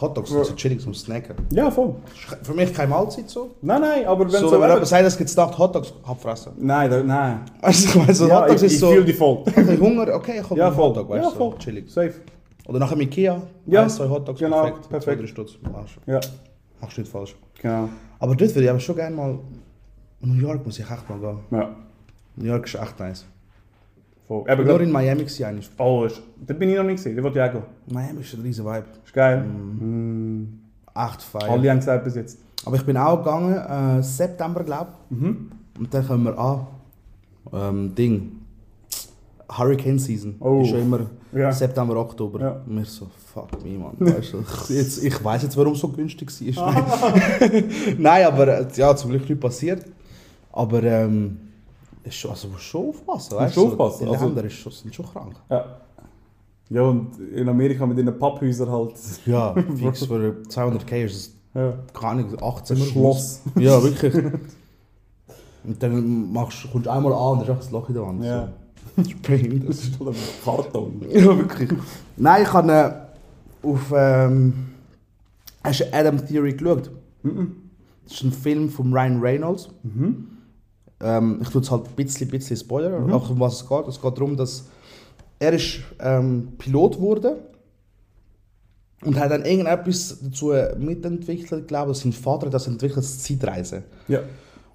Speaker 3: Hotdogs sind so chillig zum Snacken.
Speaker 4: Ja, voll.
Speaker 3: Für mich keine Mahlzeit so.
Speaker 4: Nein, nein, aber wenn
Speaker 3: so,
Speaker 4: so...
Speaker 3: wenn jemand sagt, es gibt Nacht Hotdogs, hab fressen.
Speaker 4: nein, da, nein.
Speaker 3: Weißt du, ich meine, so
Speaker 4: ja,
Speaker 3: Hotdogs
Speaker 4: ich,
Speaker 3: ist
Speaker 4: ich
Speaker 3: so.
Speaker 4: fühle dich voll.
Speaker 3: Ich Hunger, okay, ich hab
Speaker 4: Ja, voll.
Speaker 3: Hotdog, weißt
Speaker 4: ja,
Speaker 3: du,
Speaker 4: voll.
Speaker 3: so, chillig.
Speaker 4: Safe.
Speaker 3: Oder nachher mit Ikea,
Speaker 4: Ja,
Speaker 3: ein, zwei Hotdogs,
Speaker 4: genau,
Speaker 3: perfekt.
Speaker 4: perfekt.
Speaker 3: Zwei, drei Stutz, machst
Speaker 4: Ja,
Speaker 3: machst du nicht falsch.
Speaker 4: genau.
Speaker 3: Aber dort würde ich aber schon gerne mal... New York muss ich echt mal gehen.
Speaker 4: Ja,
Speaker 3: New York ist echt nice.
Speaker 4: voll.
Speaker 3: Ich
Speaker 4: grad-
Speaker 3: in Miami eigentlich.
Speaker 4: oh, ist, da bin ich noch nicht gesehen, da wollte ich auch gehen.
Speaker 3: Miami ist ein riesen Vibe.
Speaker 4: Ist geil. Mm.
Speaker 3: Echt feier.
Speaker 4: Alle haben gesagt bis jetzt.
Speaker 3: Aber ich bin auch gegangen, äh, September glaube ich.
Speaker 4: Mhm.
Speaker 3: Und dann kommen wir an. Ähm, Ding. Hurricane Season.
Speaker 4: Oh.
Speaker 3: Ist schon immer
Speaker 4: Ja.
Speaker 3: September, Oktober.
Speaker 4: Ja.
Speaker 3: Und mir so, fuck me, man. Weißt du, ich, jetzt, ich weiß jetzt, warum es so günstig war.
Speaker 4: Ah.
Speaker 3: Nein, aber ja, zum Glück nicht passiert. Aber ähm, ist schon, also, musst schon aufpassen. Weißt
Speaker 4: schon aufpassen,
Speaker 3: Die
Speaker 4: also-
Speaker 3: Länder ist schon, sind schon krank.
Speaker 4: Ja. Ja, und in Amerika mit den Papphäusern halt.
Speaker 3: Ja, fix für 200k ist es,
Speaker 4: Ja.
Speaker 3: keine Ahnung, 18
Speaker 4: Ein
Speaker 3: Mal
Speaker 4: Schloss.
Speaker 3: Ja, wirklich. Und dann machst, kommst du einmal an und dann ist das Loch in der Wand.
Speaker 4: Ja.
Speaker 3: So. Das ist behindert.
Speaker 4: Das ist halt ein Karton.
Speaker 3: Ja, wirklich. Nein, ich habe äh, auf. Ähm, hast du Adam Theory geschaut? Das ist ein Film von Ryan Reynolds. Ähm, ich tue es halt ein bisschen, bisschen spoilern, auch um was es geht. Es geht darum, dass er ist, ähm, Pilot wurde und hat dann irgendetwas dazu mitentwickelt, glaube ich, sein Vater hat das entwickelt, das Zeitreisen.
Speaker 4: Ja.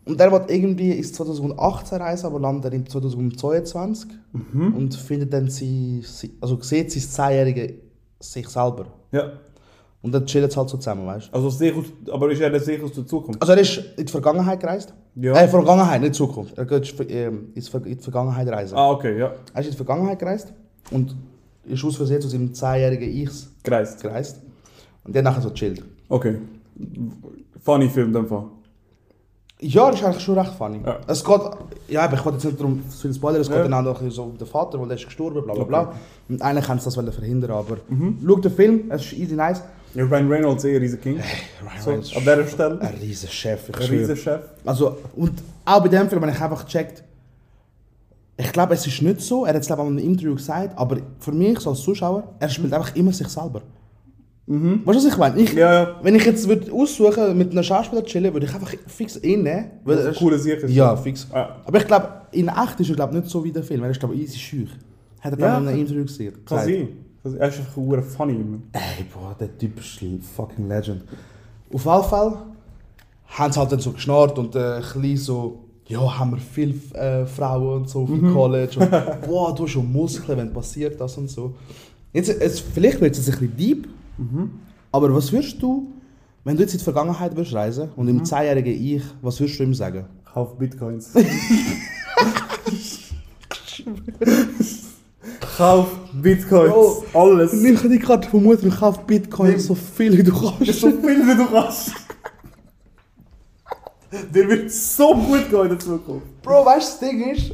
Speaker 3: Und er wird irgendwie ins 2018 reisen, aber landet in 2022 und findet dann sie, also sieht sein Zehnjährige sich selber.
Speaker 4: Ja.
Speaker 3: Und dann chillen sie halt so zusammen, weißt du?
Speaker 4: Also aus, aber ist er der Sieg aus der Zukunft?
Speaker 3: Also er ist in die Vergangenheit gereist.
Speaker 4: Ja.
Speaker 3: Äh, Vergangenheit, nicht Zukunft. Er geht ähm, in die Vergangenheit reisen.
Speaker 4: Ah, okay, ja.
Speaker 3: Er ist in die Vergangenheit gereist und ist aus Versehen zu seinem zehnjährigen Ich
Speaker 4: Kreist.
Speaker 3: gereist. Und der nachher so chillt.
Speaker 4: Okay. Funny Film dem Fall.
Speaker 3: Ja, das ist eigentlich schon recht funny.
Speaker 4: Ja.
Speaker 3: Es geht, ja, aber ich wollte jetzt nicht darum zu viel Spoiler, es geht
Speaker 4: Ja.
Speaker 3: dann auch noch so um den Vater, weil der ist gestorben, bla bla bla.
Speaker 4: Okay.
Speaker 3: Und eigentlich haben sie das verhindern, aber schau den Film, es ist easy nice.
Speaker 4: Ja, Ryan Reynolds eh riesen King.
Speaker 3: Ryan
Speaker 4: So,
Speaker 3: Reynolds
Speaker 4: an dieser Stelle.
Speaker 3: Ein riesen Chef, ich
Speaker 4: Ein riesen Chef.
Speaker 3: Also, und auch bei dem Film habe ich einfach gecheckt, ich glaube, es ist nicht so, er hat es glaube ich in einem Interview gesagt, aber für mich als Zuschauer, er spielt einfach immer sich selber. Weißt du, was ich meine? Ich,
Speaker 4: Mhm. Ja, ja.
Speaker 3: Wenn ich jetzt würd aussuchen mit einem Schauspieler chillen, würde ich einfach fix ihn nehmen. Weil
Speaker 4: Das ist
Speaker 3: er
Speaker 4: ein cooler Sieg ist.
Speaker 3: Ja, fix.
Speaker 4: Ja.
Speaker 3: Aber ich glaube, in echt ist er glaub, nicht so wie der Film. Er ist glaube ich easy schüch. Hat er
Speaker 4: Ja,
Speaker 3: dann in einem Interview gesehen.
Speaker 4: Kann
Speaker 3: gesagt.
Speaker 4: sein. Er ist einfach hure funny.
Speaker 3: Ey, boah, der Typ ist ein fucking Legend. Auf jeden Fall haben sie halt dann so geschnarrt und äh, ein bisschen so, ja, haben wir viele äh, Frauen und so auf dem College. Und, boah, du hast schon Muskeln, wenn passiert das und so. Jetzt, es, vielleicht wird es ein bisschen deep, aber was würdest du, wenn du jetzt in die Vergangenheit würdest reisen und im 10-jährigen Ich, was würdest du ihm sagen?
Speaker 4: Kauf Bitcoins. Kauf Bitcoins.
Speaker 3: Bro.
Speaker 4: Alles.
Speaker 3: Ich habe dich gerade vermutet, du kaufst Bitcoin
Speaker 4: Nimm.
Speaker 3: so viel wie du kannst.
Speaker 4: So viel wie du kannst. Dir wird so gut gehen in der Zukunft.
Speaker 3: Bro, weißt du, das Ding ist,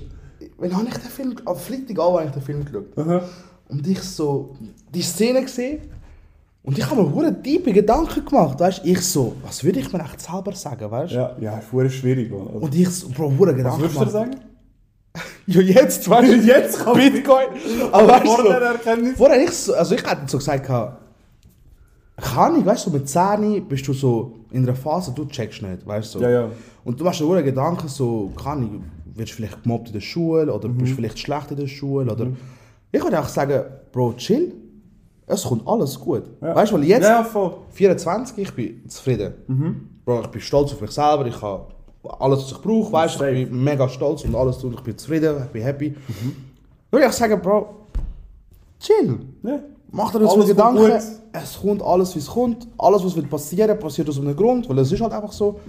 Speaker 3: wenn habe ich den Film, am Freitag auch habe ich den Film geschaut.
Speaker 4: Aha.
Speaker 3: Und ich so die Szene gesehen und ich habe mir hure tiefe Gedanken gemacht, weißt Ich so, was würde ich mir echt selber sagen, weißt
Speaker 4: Ja, ja, ist hure schwierig. Mann. Also,
Speaker 3: Und ich so, Bro, hure
Speaker 4: was
Speaker 3: Gedanken
Speaker 4: würdest du sagen?
Speaker 3: Ja, jetzt, weißt du?
Speaker 4: Jetzt kann
Speaker 3: Bitcoin. Aber weißt
Speaker 4: Vor der
Speaker 3: du,
Speaker 4: Erkenntnis.
Speaker 3: vorher ich so, also ich hätte so gesagt, kann ich, weißt du, mit 10 bist du so in einer Phase, du checkst nicht, weißt du.
Speaker 4: Ja, ja.
Speaker 3: Und du machst dir hure Gedanken, so, kann ich, wirst du vielleicht gemobbt in der Schule oder bist
Speaker 4: Mhm.
Speaker 3: vielleicht schlecht in der Schule oder. Ich würde auch sagen, Bro, chill. Es kommt alles gut.
Speaker 4: Ja.
Speaker 3: Weißt du, weil jetzt,
Speaker 4: Ja, ja, voll.
Speaker 3: 24, ich bin zufrieden.
Speaker 4: Mhm.
Speaker 3: Bro, ich bin stolz auf mich selber, ich habe alles, was ich brauche, weißt du, ich bin mega stolz und alles tun, ich bin zufrieden, ich bin happy.
Speaker 4: Mhm.
Speaker 3: Würde ich sagen, Bro, chill.
Speaker 4: Ja.
Speaker 3: Mach dir jetzt mal Gedanken,
Speaker 4: kommt gut.
Speaker 3: es kommt alles, wie es kommt. Alles, was wird passieren, passiert aus einem Grund, weil es ist halt einfach so.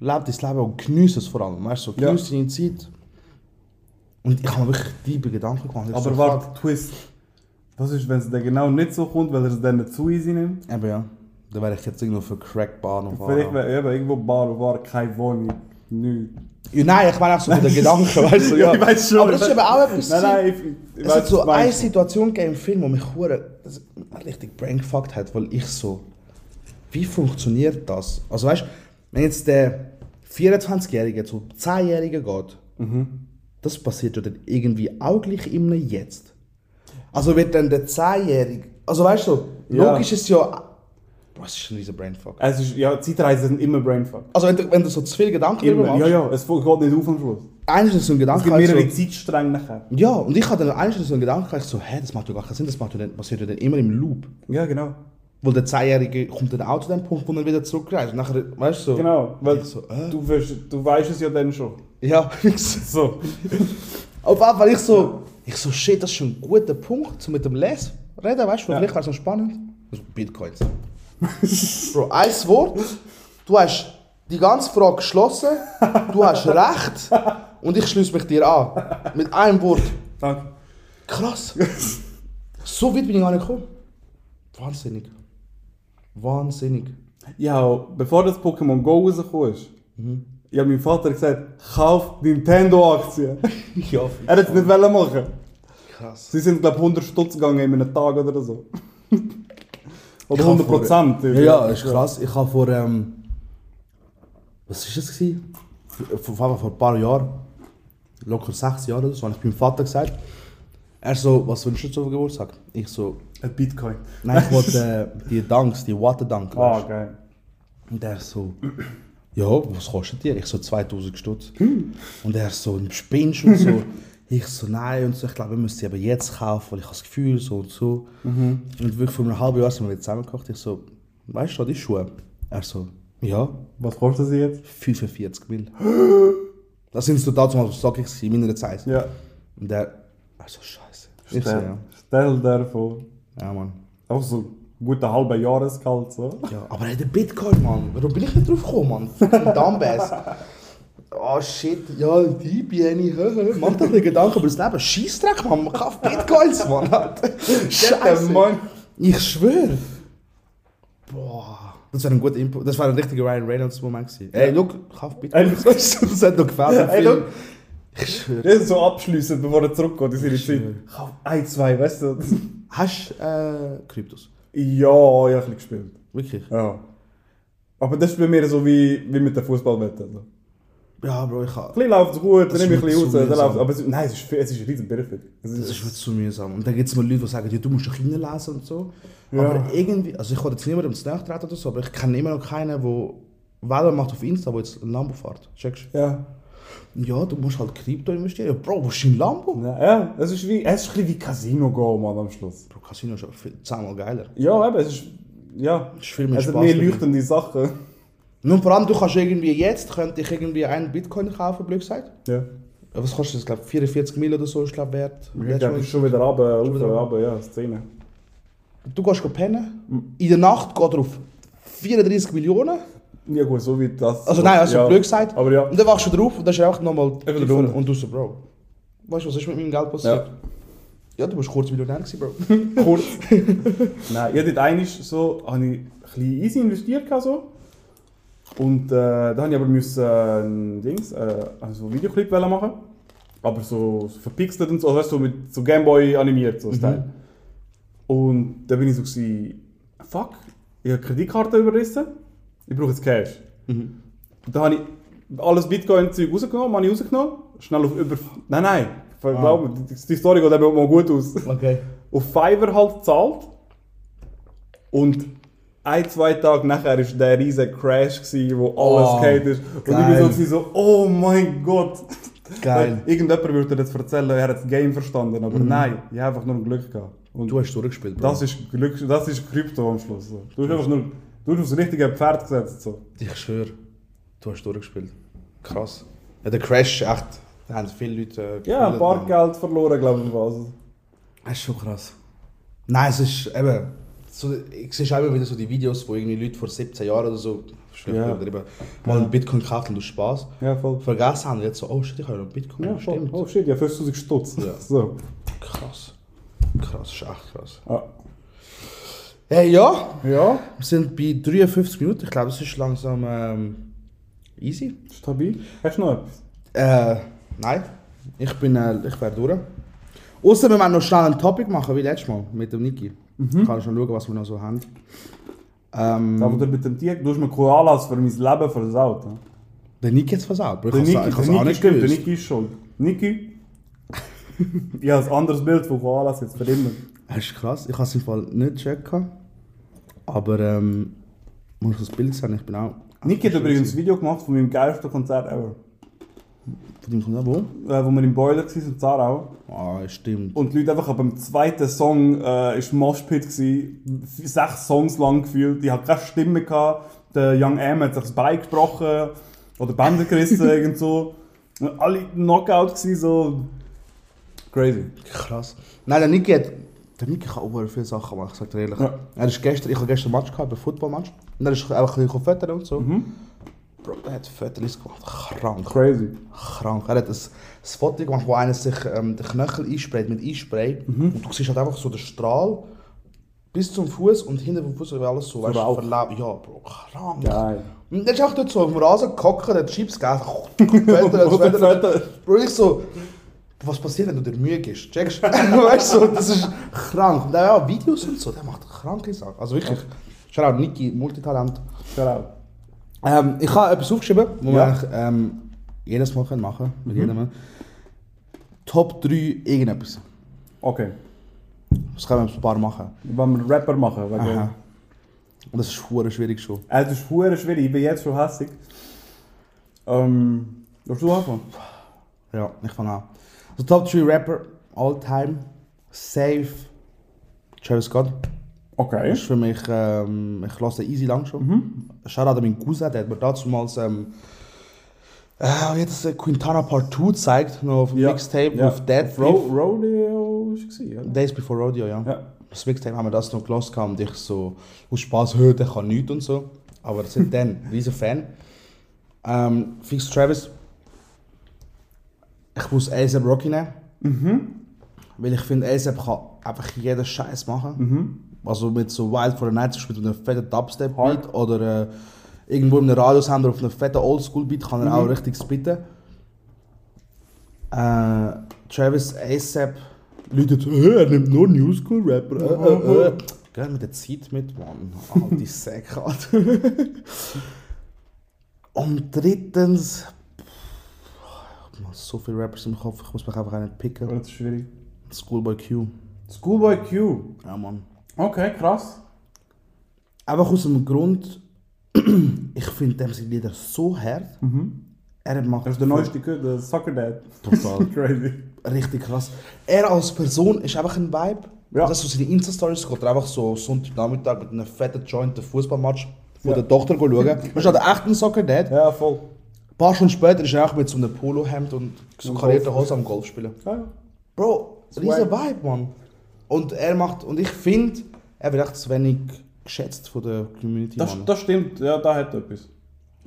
Speaker 3: Leb dein Leben und genieße es vor allem. Weißt du, so,
Speaker 4: Mhm. Ja.
Speaker 3: genieße deine Zeit. Und ich habe mir wirklich tiefe Gedanken gemacht.
Speaker 4: Aber
Speaker 3: so,
Speaker 4: warte, Twist. Was ist, wenn es dann genau nicht so kommt, weil er es dann nicht zu easy nimmt?
Speaker 3: Eben ja. Dann wäre ich jetzt irgendwo für Crack Bahnhof.
Speaker 4: Vielleicht wäre eben irgendwo Bar war keine Wohnung, nichts.
Speaker 3: Ja, nein, ich meine auch so mit den Gedanken, weißt du, ja.
Speaker 4: Ich weiß schon.
Speaker 3: Aber das ist eben auch etwas.
Speaker 4: Nein, nein, ich, ich
Speaker 3: es hat so
Speaker 4: du
Speaker 3: eine. Situation gegeben im Film, wo mich hure richtig brainfucked hat, weil ich so, wie funktioniert das? Also weißt, wenn jetzt der 24-Jährige zu 10-Jährigen geht,
Speaker 4: Mhm.
Speaker 3: das passiert ja dann irgendwie auch gleich immer jetzt. Also wird dann der 10-Jährige, also weißt du,
Speaker 4: Ja.
Speaker 3: logisch ist ja, es ist ein riesen Brainfuck.
Speaker 4: Es ist, ja, Zeitreisen sind immer Brainfuck.
Speaker 3: Also wenn du, wenn du so zu viele Gedanken drüber
Speaker 4: Immer.
Speaker 3: machst,
Speaker 4: Ja, ja, es geht nicht auf am Schluss.
Speaker 3: eines ist so ein
Speaker 4: Es
Speaker 3: Gedanke,
Speaker 4: gibt
Speaker 3: halt
Speaker 4: mehrere
Speaker 3: so,
Speaker 4: Zeitstränge nachher.
Speaker 3: ja, und ich hatte dann eigentlich so einen Gedanken, ich so, hä, das macht ja gar keinen Sinn, das macht ja dann, passiert ja dann immer im Loop.
Speaker 4: Ja, genau.
Speaker 3: Weil der Zehnjährige kommt dann auch zu dem Punkt, wo er wieder zurückreist. Und nachher, weißt du, so.
Speaker 4: Genau, weil
Speaker 3: Ich so, äh?
Speaker 4: du, wirst, du weißt es ja dann schon.
Speaker 3: Ja, fix.
Speaker 4: So.
Speaker 3: Auf jeden Fall, ich so, ich so, shit, das ist schon ein guter Punkt, um mit dem Les reden, weißt du,
Speaker 4: Ja.
Speaker 3: vielleicht wäre es noch spannend. Also, Bitcoins. Bro, ein Wort, du hast die ganze Frage geschlossen, du hast recht und ich schließe mich dir an. Mit einem Wort,
Speaker 4: Danke.
Speaker 3: Krass. so weit bin ich gar nicht gekommen. Wahnsinnig. Wahnsinnig.
Speaker 4: Ja, bevor das Pokémon Go rausgekommen ist,
Speaker 3: Mhm.
Speaker 4: ich habe meinem Vater gesagt, kauf Nintendo-Aktien.
Speaker 3: Ja,
Speaker 4: er hat es nicht wollen machen.
Speaker 3: Krass.
Speaker 4: Sie sind, glaube ich, 100 Stutz gegangen in einem Tag oder so. oder
Speaker 3: Ich hab
Speaker 4: 100 Prozent.
Speaker 3: Ja, ja, ist krass. Ich habe vor, ähm, was ist das gewesen? Vor, vor, vor ein paar Jahren, locker sechs Jahre oder so, habe ich meinem Vater gesagt, er so, was wünschst du zum Geburtstag? Ich so,
Speaker 4: Ein Bitcoin.
Speaker 3: nein, ich wollte äh, die Dunks, die Water Dunk.
Speaker 4: Ah,
Speaker 3: du.
Speaker 4: geil.
Speaker 3: Und er so, ja, was kostet die? Ich so, 2000 Stutz. Und er so, spinnst und so. Ich so, nein, und so, ich glaube, wir müssen sie aber jetzt kaufen, weil ich habe das Gefühl, so und so. Und wirklich vor einem halben Jahr sind wir wieder zusammengekocht. Ich so, weißt du, die Schuhe? Er so, ja,
Speaker 4: Was kostet sie jetzt?
Speaker 3: 45 Mil. Das sind so damals so ich in meiner Zeit.
Speaker 4: Ja.
Speaker 3: Und er, er so, scheiße. Ich so,
Speaker 4: Stell,
Speaker 3: ja.
Speaker 4: stell dir vor.
Speaker 3: Ja, Mann.
Speaker 4: Auch so gute halbe Jahresgehalt. So.
Speaker 3: Ja, aber er hat den Bitcoin, Mann. Warum bin ich nicht drauf gekommen, Mann? Fucking Dumbass. Oh shit, ja, die Bieni, mach dir ein Gedanken über das Leben. Scheissdreck, Mann, man kauft Bitcoins, Mann. Scheiße,
Speaker 4: Mann.
Speaker 3: Ich schwöre. Boah. Das war ein guter Input. Das war ein richtiger Ryan Reynolds Moment gewesen. Ey, look, kauf Bitcoins. das hat noch gefällt. im
Speaker 4: Ey, look.
Speaker 3: Ich schwöre.
Speaker 4: Das ist so abschließend, bevor er zurückgeht in seine
Speaker 3: Ich
Speaker 4: Zeit. Kauf ein, zwei, weißt du?
Speaker 3: Hast du äh, Kryptos?
Speaker 4: Ja, ich habe ein bisschen gespielt.
Speaker 3: Wirklich?
Speaker 4: Ja. Aber das ist bei mir so wie, wie mit der Fußballwette. Also.
Speaker 3: Ja, Bro, ich
Speaker 4: Ein
Speaker 3: habe.
Speaker 4: bisschen läuft es gut, dann nehme ich ein
Speaker 3: ist
Speaker 4: bisschen raus. Dann läuft's, aber es, nein, es ist, es ist riesen Benefit. Es
Speaker 3: Das ist mir zu mühsam. Und dann gibt es mal Leute, die sagen, ja, du musst doch reinlesen und so. Aber irgendwie, also ich will jetzt niemandem zu nahe treten oder so, aber ich kenne immer noch keinen, der Werbung macht auf Insta, der jetzt ein Lambo fährt. Checkst
Speaker 4: Ja.
Speaker 3: du? Ja, du musst halt Krypto investieren. Ja, Bro, wo ist dein Lambo?
Speaker 4: Ja, ja, es ist wie, es ist ein bisschen wie Casino gehen, Mann, am Schluss.
Speaker 3: Bro, Casino ist aber zehnmal geiler.
Speaker 4: Ja, eben, es ist, ja,
Speaker 3: Es ist viel mehr
Speaker 4: es hat
Speaker 3: Spaß.
Speaker 4: mehr leuchtende Sachen.
Speaker 3: Nun vor allem, du kannst irgendwie jetzt, könnte ich irgendwie einen Bitcoin kaufen, blöd gesagt.
Speaker 4: Ja.
Speaker 3: Was kostet das, glaube 44 Mil oder so, ist glaube wert.
Speaker 4: Ich glaube, schon wieder runter,
Speaker 3: Schon wieder
Speaker 4: runter, ja, Szene.
Speaker 3: Du gehst pennen, in der Nacht geht er auf 34 Millionen.
Speaker 4: Ja gut, so wie das.
Speaker 3: Also nein, also
Speaker 4: ja.
Speaker 3: blöd gesagt.
Speaker 4: Aber ja.
Speaker 3: Und dann wachst du drauf und dann ist einfach nochmal und du so, Bro. Weißt du, was ist mit meinem Geld passiert? Ja, du bist kurz Millionär gewesen, Bro.
Speaker 4: Kurz. Nein, ich hatte eigentlich so, habe ich ein bisschen easy investiert. So. Und äh, da habe ich aber müssen, äh, Dings, äh, also einen Videoclip machen. Aber so, so verpixelt und so, weißt du, mit so Gameboy animiert, so Style. Und da bin ich so gewesen, fuck, ich habe Kreditkarte überrissen, ich brauche jetzt Cash. Und da habe ich alles Bitcoin-Zeug rausgenommen, habe ich rausgenommen, schnell auf über... Nein, nein, ich glaube, die, die Story geht eben mal gut aus.
Speaker 3: Okay.
Speaker 4: auf Fiverr halt gezahlt. Und ein, zwei Tage nachher war der riesige Crash, gewesen, wo alles
Speaker 3: Oh,
Speaker 4: geht ist. Und
Speaker 3: geil.
Speaker 4: ich bin so, oh mein Gott.
Speaker 3: Geil.
Speaker 4: Irgendjemand würde dir jetzt erzählen, er hat das Game verstanden, aber nein, ich habe einfach nur Glück gehabt. Und
Speaker 3: Du hast durchgespielt, Bro.
Speaker 4: das ist Glück, das ist Krypto am Schluss. So. Du hast einfach nur, du hast aufs richtige Pferd gesetzt. So.
Speaker 3: Ich schwöre, du hast durchgespielt. Krass. Ja, der Crash, echt. Da haben viele Leute. Äh,
Speaker 4: Ja, ein paar. Geld verloren, glaube ich. Also.
Speaker 3: Das ist schon krass. Nein, es ist eben. So, ich sehe auch immer wieder so die Videos, wo irgendwie Leute vor 17 Jahren oder so
Speaker 4: Ja.
Speaker 3: übertrieben, mal einen Bitcoin kaufen und aus Spaß.
Speaker 4: Ja, voll.
Speaker 3: Vergessen haben jetzt so, oh shit, ich habe noch einen Bitcoin.
Speaker 4: Ja, voll.
Speaker 3: stimmt.
Speaker 4: Oh shit, ja, 5000 Stutz.
Speaker 3: Ja.
Speaker 4: So.
Speaker 3: Krass. Krass, ist echt krass.
Speaker 4: Ah.
Speaker 3: Hey, ja,
Speaker 4: Ja,
Speaker 3: wir sind bei 53 Minuten. Ich glaube, es ist langsam ähm, easy.
Speaker 4: stabil. Hast du noch etwas?
Speaker 3: Äh, nein. Ich bin, äh, ich wäre durch. Außer wir noch schnell ein Topic machen, wie letztes Mal mit dem Niki. Ich kann schon schauen, was wir noch so haben. Ähm,
Speaker 4: Aber du mit dem Tier, du hast mir Koalas für mein Leben versaut. ne?
Speaker 3: der Niki hat es versaut. Bro.
Speaker 4: Der
Speaker 3: Ich auch
Speaker 4: Niki
Speaker 3: nicht
Speaker 4: stimmt, der. Niki ist schuld. Niki, ich habe ein anderes Bild von Koalas jetzt für immer.
Speaker 3: Das ist krass. Ich habe es im Fall nicht checken. Aber ähm, muss ich das Bild sehen? Ich bin auch.
Speaker 4: Niki hat übrigens ein Video gemacht von meinem geilsten Konzert ever.
Speaker 3: Von dem kommt auch wo?
Speaker 4: Äh, wo wir im Boiler waren in Zarau.
Speaker 3: Ah, stimmt.
Speaker 4: Und die Leute einfach beim zweiten Song äh, ist Moshpit gsi, sechs Songs lang gefühlt. Ich hatte keine Stimme gehabt. Der Young M hat sich das Bein gebrochen oder Bänder gerissen irgend so. Und alle Knockout gsi so crazy.
Speaker 3: Krass. Nein, der Niki hat. Der Niki kann auch viele Sachen machen, ich sag dir ehrlich.
Speaker 4: Ja.
Speaker 3: Er ist gestern, ich habe gestern ein Match gehabt, ein Footballmatch. Und er ist einfach ein bisschen fotografiert und so. Bro, der hat Fotos gemacht. Krank.
Speaker 4: Crazy.
Speaker 3: Krank. Er hat ein, ein Foto gemacht, wo einer sich ähm, den Knöchel einsprayt mit Einspray.
Speaker 4: Mhm.
Speaker 3: Und du siehst halt einfach so den Strahl bis zum Fuß und hinter dem Fuß alles so, weißt du, verlaufen. Ja, Bro, krank.
Speaker 4: Geil.
Speaker 3: Und der ist auch dort so auf dem Rasen gehockt, der hat Chips gegessen. Wetter. Wetter. Bro, ich so, was passiert, wenn du dir Mühe gibst? Checkst du? weißt du, das ist krank. Und ja, Videos und so, der macht kranke Sachen. Also wirklich, schau Niki, Multitalent.
Speaker 4: Shout
Speaker 3: Ähm, ich habe etwas aufgeschrieben, was
Speaker 4: Ja.
Speaker 3: wir ähm, jedes Mal können machen mit jedem. Top 3 irgendetwas.
Speaker 4: Okay.
Speaker 3: Das können wir ein paar machen.
Speaker 4: Wenn wir Rapper machen, wegen...
Speaker 3: Aha. Und das ist verdammt schwierig schon.
Speaker 4: Äh, das ist verdammt schwierig, ich bin jetzt schon hässig. Ähm, willst du anfangen?
Speaker 3: Ja, ich fange an. Also Top 3 Rapper all time. Safe. Travis Scott.
Speaker 4: Okay.
Speaker 3: Das ist für mich, ähm, ich lasse easy lang schon. Shoutout an meinen Cousin, der hat mir damals ähm, äh, jetzt äh, Quintana Part 2 gezeigt, noch auf dem
Speaker 4: Ja.
Speaker 3: Mixtape
Speaker 4: Ja.
Speaker 3: auf Dead
Speaker 4: Ro. Rodeo war es?
Speaker 3: Days Before Rodeo, ja.
Speaker 4: Ja.
Speaker 3: Das Mixtape haben wir das noch gelassen und ich so aus Spaß hört, der kann nichts und so. Aber seitdem, riesen Fan. Ähm, Fix Travis. Ich muss ASAP Rocky nehmen. Weil ich finde, ASAP kann einfach jeden Scheiß machen. Also mit so Wild for the Night Beispiel mit einem fetten Dubstep-Beat oder äh, irgendwo in einem Radiosender auf einem fetten Oldschool-Beat kann er auch richtig spitten. Äh, Travis ASAP, Leute so, «Hä, er nimmt nur New School Rapper. Äh, äh, äh. Geh mit der Zeit mit, Mann. Alte Säcke. Und drittens, ich habe so viele Rappers im Kopf, ich muss mich einfach einen picken.
Speaker 4: Das ist schwierig.
Speaker 3: Schoolboy Q.
Speaker 4: Schoolboy Q.
Speaker 3: Ja, Mann.
Speaker 4: Okay, krass.
Speaker 3: Einfach aus dem Grund, ich finde dem seine Lieder so hart. Er macht
Speaker 4: Das ist der neueste, Kid, der Soccer Dad.
Speaker 3: Total.
Speaker 4: Crazy.
Speaker 3: Richtig krass. Er als Person ist einfach ein Vibe.
Speaker 4: Ja.
Speaker 3: Das ist so seine Insta-Stories, geht einfach so Sonntagnachmittag mit einem fetten Joint den Fußballmatch von
Speaker 4: Ja.
Speaker 3: der Tochter schauen. Weißt du, der echten Soccer Dad.
Speaker 4: Ja, voll.
Speaker 3: Ein paar Stunden später ist er auch mit so einem Polohemd und so
Speaker 4: Golf.
Speaker 3: Hose am Golf spielen.
Speaker 4: Ja.
Speaker 3: Bro, riesen Vibe, Mann. Und er macht, und ich finde, er wird echt zu wenig geschätzt von der Community,
Speaker 4: Das,
Speaker 3: Mann.
Speaker 4: das stimmt, ja, da hat etwas.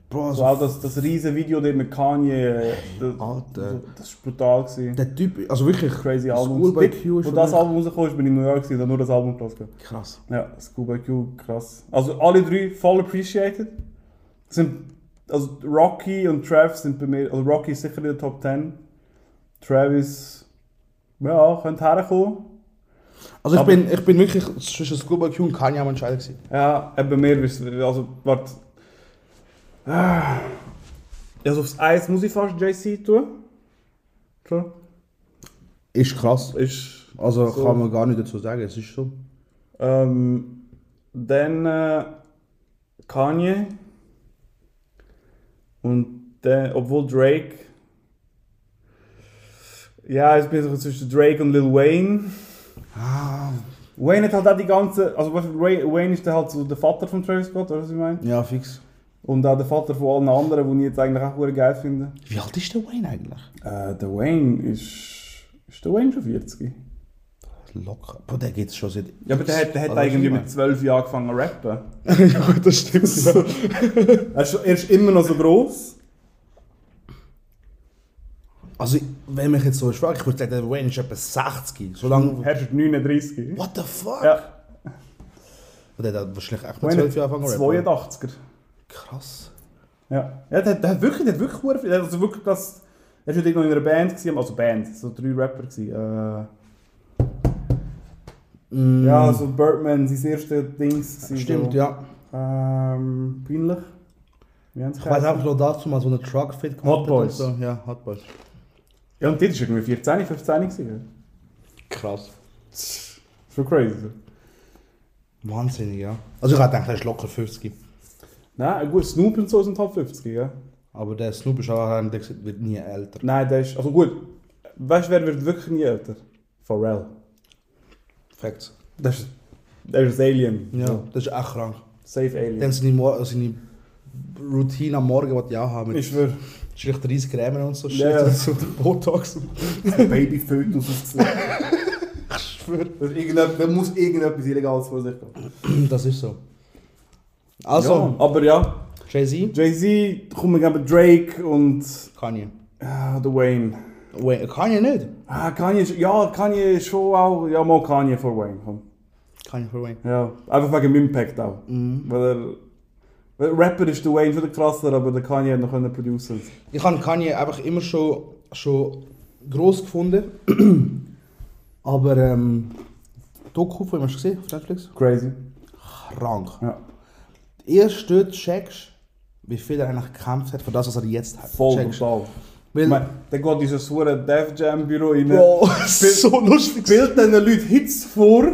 Speaker 3: Bro,
Speaker 4: Also
Speaker 3: also,
Speaker 4: auch das, das riesen Video dort mit Kanye, äh, das,
Speaker 3: Alter.
Speaker 4: das war brutal. Gewesen.
Speaker 3: der Typ, also wirklich,
Speaker 4: Crazy Album.
Speaker 3: Schoolboy Q ist
Speaker 4: Wo das Album rausgekommen ist, bin ich in New York gewesen, nur das Album gehört.
Speaker 3: krass.
Speaker 4: Ja, Schoolboy Q, krass. Also alle drei voll appreciated. Sind, also Rocky und Travis sind bei mir, also Rocky ist sicher in der Top 10. Travis, ja, könnte herkommen.
Speaker 3: Also ich
Speaker 4: Aber-
Speaker 3: bin, ich bin wirklich zwischen Schoolboy Q und Kanye am entscheiden gewesen.
Speaker 4: Ja, eben bei mir ist also, warte. Ah. Also aufs Eis muss ich fast JC tun. Schon.
Speaker 3: Ist krass.
Speaker 4: Ist,
Speaker 3: Also
Speaker 4: So.
Speaker 3: kann man gar nicht dazu sagen, es ist so.
Speaker 4: ähm, dann äh, Kanye. Und dann, obwohl Drake. Ja, ich bin zwischen Drake und Lil Wayne.
Speaker 3: Ah.
Speaker 4: Wayne hat halt auch die ganze. Also Wayne ist halt so der Vater von Travis Scott, oder was ich meine?
Speaker 3: Ja, fix.
Speaker 4: Und auch der Vater von allen anderen, die ich jetzt eigentlich auch sehr geil finde.
Speaker 3: Wie alt ist der Wayne eigentlich?
Speaker 4: Äh, der Wayne ist. Ist der Wayne schon 40?
Speaker 3: Locker. Bro, der geht schon seit.
Speaker 4: Ja, aber der hat, der hat
Speaker 3: Also,
Speaker 4: irgendwie mit 12 Jahren angefangen zu rappen.
Speaker 3: ja, das stimmt.
Speaker 4: Er ist, er ist immer noch so gross.
Speaker 3: Also, wenn mich jetzt so fragt, ich würde sagen, der Wayne ist etwa 60. So lange.
Speaker 4: Er ist 39.
Speaker 3: What the fuck?
Speaker 4: Ja,
Speaker 3: Und der hat wahrscheinlich echt mit
Speaker 4: Wayne
Speaker 3: 12 Jahren angefangen zu rappen.
Speaker 4: 82er.
Speaker 3: Krass.
Speaker 4: Ja, ja der, der hat wirklich, der hat wirklich, sehr viel- also wirklich das, er war noch in einer Band, gewesen, also Band, so drei Rapper. Gewesen. Äh,
Speaker 3: Mm,
Speaker 4: Ja, so Birdman, sein erstes Dings. gewesen,
Speaker 3: Stimmt,
Speaker 4: so.
Speaker 3: ja.
Speaker 4: Ähm, peinlich.
Speaker 3: Ich weiß einfach noch dazu mal so einen Truck fit gemacht.
Speaker 4: Hot Boys.
Speaker 3: So. Ja, Hot Boys.
Speaker 4: Ja, und dort war irgendwie 14, 15 gewesen.
Speaker 3: Krass.
Speaker 4: Schon crazy.
Speaker 3: Wahnsinnig, ja. Also, ich hätte gedacht, er ist locker 50.
Speaker 4: Nein, gut, Snoop und so sind halt 50, ja.
Speaker 3: Aber der Snoop ist auch einer, der wird nie älter.
Speaker 4: Nein, der ist, also gut, weißt du, wer wird wirklich nie älter? Pharrell.
Speaker 3: Facts.
Speaker 4: Das ist, der ist Alien.
Speaker 3: Ja,
Speaker 4: So,
Speaker 3: das ist echt krank.
Speaker 4: Safe Alien.
Speaker 3: Dann seine, seine Routine am Morgen, die ich auch habe. Mit
Speaker 4: ich schwöre,
Speaker 3: schlicht 30 Cremen und so
Speaker 4: Ja, ja.
Speaker 3: und so Botox.
Speaker 4: Babyfötus aufgezogen.
Speaker 3: Ich schwöre.
Speaker 4: Das ist irgendetwas- Man muss irgendetwas Illegales vor sich haben.
Speaker 3: Das ist so. Also,
Speaker 4: ja, aber ja,
Speaker 3: Jay-Z?
Speaker 4: Jay-Z, kommt mir gerne Drake und
Speaker 3: Kanye.
Speaker 4: ah, der Wayne.
Speaker 3: Wait, Kanye nicht?
Speaker 4: Ah, Kanye, ja, Kanye schon auch, ja, mal Kanye vor Wayne. Komm.
Speaker 3: Kanye für Wayne.
Speaker 4: Ja, einfach wegen dem Impact auch. Weil er, Rapper ist der Wayne schon der krasser, aber der Kanye hat noch können producen.
Speaker 3: Ich habe Kanye einfach immer schon, schon gross gefunden. Aber ähm, Doku von ihm hast du gesehen auf Netflix?
Speaker 4: Crazy.
Speaker 3: Krank.
Speaker 4: Ja.
Speaker 3: Erst dort checkst wie viel er eigentlich gekämpft hat für das, was er jetzt hat.
Speaker 4: Voll
Speaker 3: Checkst.
Speaker 4: brutal.
Speaker 3: Weil,
Speaker 4: meine, dann geht dieses hure Def Jam Büro rein.
Speaker 3: Bro, so lustig.
Speaker 4: Spielt diesen Leuten Hits vor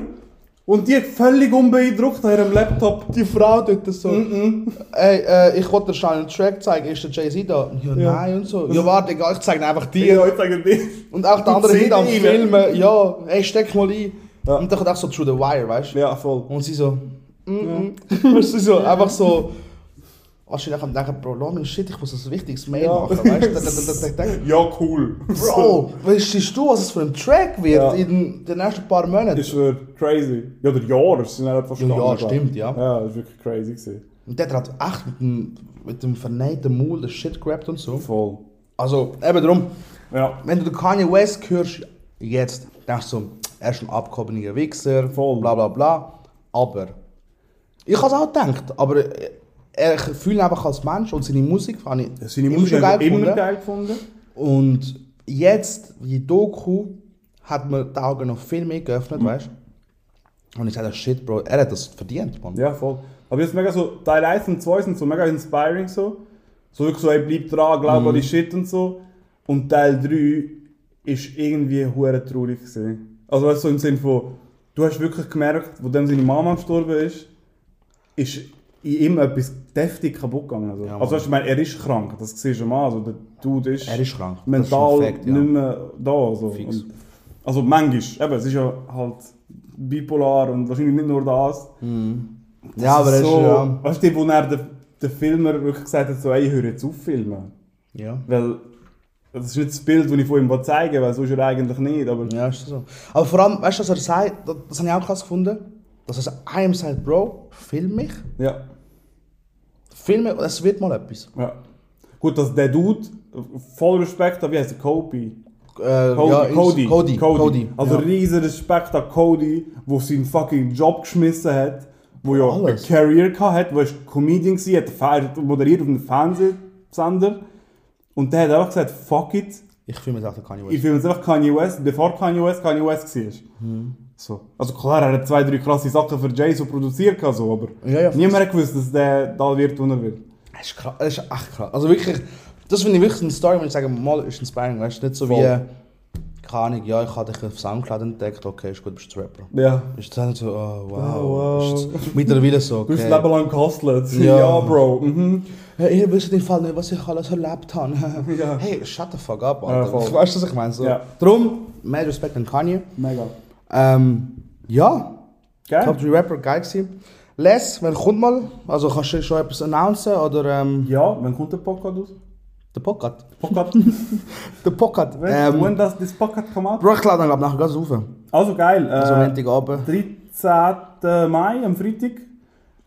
Speaker 4: und die völlig unbeeindruckt an ihrem Laptop.
Speaker 3: Die Frau das so.
Speaker 4: Mhm.
Speaker 3: Ey, äh, ich wollte dir schnell einen Track zeigen, ist der Jay-Z da? Ja,
Speaker 4: Ja.
Speaker 3: nein und so. Ja, warte, egal, ich zeige einfach
Speaker 4: Die
Speaker 3: dir.
Speaker 4: Leute sagen dir.
Speaker 3: Und auch der andere Hit am. Filmen, ja, ey, steck mal ein.
Speaker 4: Ja.
Speaker 3: Und dann kommt auch so Through the Wire, weißt du?
Speaker 4: Ja, voll.
Speaker 3: Und sie so, mm, mm. Weißt du, so, einfach so. Wahrscheinlich am denken, Bro, lass mich shit, ich muss ein wichtiges Mail
Speaker 4: Ja.
Speaker 3: machen, weißt du? Da- da- da- da- da-
Speaker 4: Ja, cool.
Speaker 3: Bro, weißt du, was es für ein Track wird
Speaker 4: Ja.
Speaker 3: in den nächsten paar Monaten?
Speaker 4: Das wird crazy. Ja, der Jahr ist nicht fast
Speaker 3: Ja, ja, stimmt, ja.
Speaker 4: Ja, das war wirklich crazy. Gewesen.
Speaker 3: Und der hat echt mit dem, mit dem verneiten Maul den Shit gerappt und so.
Speaker 4: Voll.
Speaker 3: Also, eben darum,
Speaker 4: Ja,
Speaker 3: wenn du den Kanye West hörst, jetzt denkst du, er ist ein abgehobener Wichser,
Speaker 4: Voll.
Speaker 3: bla bla bla. Aber, ich habe es auch gedacht, aber fühle ihn einfach als Mensch und seine Musik fand ich
Speaker 4: seine
Speaker 3: immer
Speaker 4: Musik
Speaker 3: geil
Speaker 4: immer geil gefunden.
Speaker 3: Und jetzt, wie Doku, hat mir die Augen noch viel mehr geöffnet, weißt du? Und ich sage, shit, Bro, er hat das verdient, Mann.
Speaker 4: Ja, voll. Aber jetzt mega so, Teil 1 und 2 sind so mega inspiring so. So wirklich so, ey, bleib dran, glaub
Speaker 3: Mhm.
Speaker 4: an die Shit und so. Und Teil 3 ist irgendwie hure traurig gewesen. Also weißt du, so im Sinne von, du hast wirklich gemerkt, wo dem seine Mama gestorben ist, ist in ihm etwas deftig kaputt gegangen. Also,
Speaker 3: Ja,
Speaker 4: also weißt ich meine, er ist krank, das siehst du mal. Also der Dude ist,
Speaker 3: Er ist krank. Das ist
Speaker 4: mental
Speaker 3: ein Fact, ja.
Speaker 4: nicht mehr da. So.
Speaker 3: Fix.
Speaker 4: Und, also manchmal, eben, es ist ja halt bipolar und wahrscheinlich nicht nur das.
Speaker 3: Ja, aber er ist,
Speaker 4: so,
Speaker 3: ja.
Speaker 4: Weißt du, wo er der, der Filmer wirklich gesagt hat, so, ey, hör jetzt auf filmen.
Speaker 3: Ja.
Speaker 4: Weil das ist nicht das Bild, das ich von ihm zeigen will, weil so ist er eigentlich nicht. Aber
Speaker 3: Ja, ist so. Aber vor allem, weißt du, was er sagt, das, das habe ich auch krass gefunden, dass er einem sagt, Bro, film mich,
Speaker 4: ja,
Speaker 3: film mich, es wird mal etwas.
Speaker 4: ja. Gut, dass der Dude, voll Respekt wie heißt der, Kobe?
Speaker 3: Äh,
Speaker 4: Cody,
Speaker 3: ja, ist-
Speaker 4: Cody,
Speaker 3: Cody, Cody.
Speaker 4: Also
Speaker 3: ja.
Speaker 4: riesen Respekt an Cody, der seinen fucking Job geschmissen hat, wo ja
Speaker 3: Alles.
Speaker 4: eine Career gehabt hat, wo er Comedian war, hat moderiert auf einem Fernsehsender. Und der hat einfach gesagt, fuck it,
Speaker 3: Ich filme jetzt auch den Kanye
Speaker 4: ich
Speaker 3: West.
Speaker 4: filme jetzt einfach Kanye West, bevor Kanye West Kanye West war.
Speaker 3: Mhm.
Speaker 4: So. Also klar, er hat zwei, drei krasse Sachen für Jay so produziert, so, aber
Speaker 3: Ja, ja,
Speaker 4: niemand hat gewusst, dass der da wird, wo er wird.
Speaker 3: Das ist, krass, das ist echt krass. Also wirklich, das finde ich wirklich eine Story, wenn ich sage, mal ist inspiring, weißt du, nicht so
Speaker 4: Voll.
Speaker 3: wie, keine Ahnung, ja, ich habe dich auf Soundcloud entdeckt, okay, ist gut, bist du Rapper.
Speaker 4: Ja.
Speaker 3: Ist dann so, oh, wow.
Speaker 4: Oh, wow.
Speaker 3: Ist mittlerweile so,
Speaker 4: Du bist
Speaker 3: okay.
Speaker 4: das Leben lang gehustelt.
Speaker 3: Ja.
Speaker 4: Ja, Bro. Mhm.
Speaker 3: Hey, ihr wisst im Fall nicht, was ich alles erlebt habe.
Speaker 4: Ja.
Speaker 3: Hey, shut the fuck up,
Speaker 4: Ja,
Speaker 3: Alter.
Speaker 4: voll.
Speaker 3: weißt du, was ich meine? So.
Speaker 4: Ja.
Speaker 3: Drum, mehr Respekt an Kanye.
Speaker 4: Mega.
Speaker 3: Ähm, ja,
Speaker 4: Geil?
Speaker 3: Top 3 Rapper, geil gewesen. Les, wenn kommt mal, also kannst du schon etwas announcen oder ähm,
Speaker 4: Ja, wann kommt der Podcast aus?
Speaker 3: der Pocket.
Speaker 4: Podcast?
Speaker 3: Der Pocket.
Speaker 4: Wenn,
Speaker 3: Ähm,
Speaker 4: wenn das, das Podcast kommt?
Speaker 3: Bro, ich lade dann glaub, nachher ganz auf.
Speaker 4: Also geil.
Speaker 3: Also
Speaker 4: Äh,
Speaker 3: Montagabend.
Speaker 4: 13. Mai, am Freitag,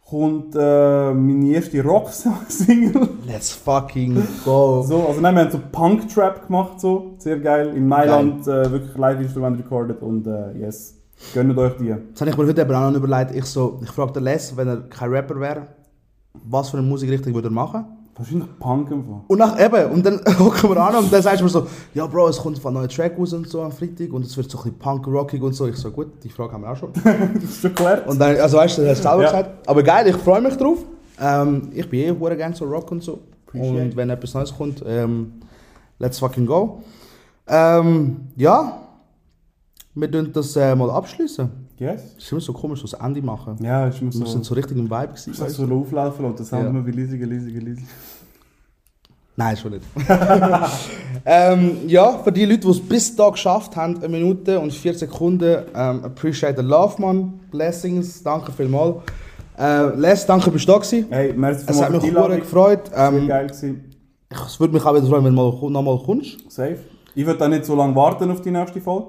Speaker 4: kommt äh, meine erste Rock-Single.
Speaker 3: Let's fucking go.
Speaker 4: so, also nein, wir haben so Punk-Trap gemacht, so. sehr geil. In Mailand äh, wirklich Live-Instrument recorded und äh, yes, gönnt euch die.
Speaker 3: Das habe ich mir heute eben auch noch überlegt. Ich, so, ich frage den Les, wenn er kein Rapper wäre, was für eine Musikrichtung würde er machen?
Speaker 4: Wahrscheinlich Punk einfach.
Speaker 3: Und nach eben, und dann hocken wir an und dann sagst du mir so, ja Bro, es kommt ein neuer Track raus und so am Freitag und es wird so ein bisschen punk-rockig und so. Ich so, gut, die Frage haben wir auch schon.
Speaker 4: Das ist schon geklärt.
Speaker 3: Und dann, also weißt du, das hast du selber
Speaker 4: Ja.
Speaker 3: gesagt. Aber geil, ich freue mich drauf. Ähm, ich bin eh hure gerne so Rock und so.
Speaker 4: Appreciate.
Speaker 3: Und wenn etwas Neues kommt, ähm, let's fucking go. Ähm, ja, wir tun das äh, mal abschließen.
Speaker 4: Yes.
Speaker 3: Es ist immer so komisch, so das Ende machen.
Speaker 4: Ja, ist immer
Speaker 3: Wir sind
Speaker 4: so.
Speaker 3: so richtig im Vibe gewesen.
Speaker 4: Ich so auflaufen und das haben
Speaker 3: Ja.
Speaker 4: wir wie leisige, leisige, leisige.
Speaker 3: Nein, schon nicht. ähm, ja, für die Leute, die es bis da geschafft haben, eine Minute und vier Sekunden, ähm, appreciate the love, man. Blessings, danke vielmals. Äh, Les, danke, bist du da gewesen.
Speaker 4: Hey, merci
Speaker 3: Es hat mich sehr gefreut. Ähm,
Speaker 4: geil gewesen.
Speaker 3: ich- es würde mich auch wieder freuen, wenn du mal, noch mal kommst.
Speaker 4: Safe. Ich würde dann nicht so lange warten auf die nächste Folge.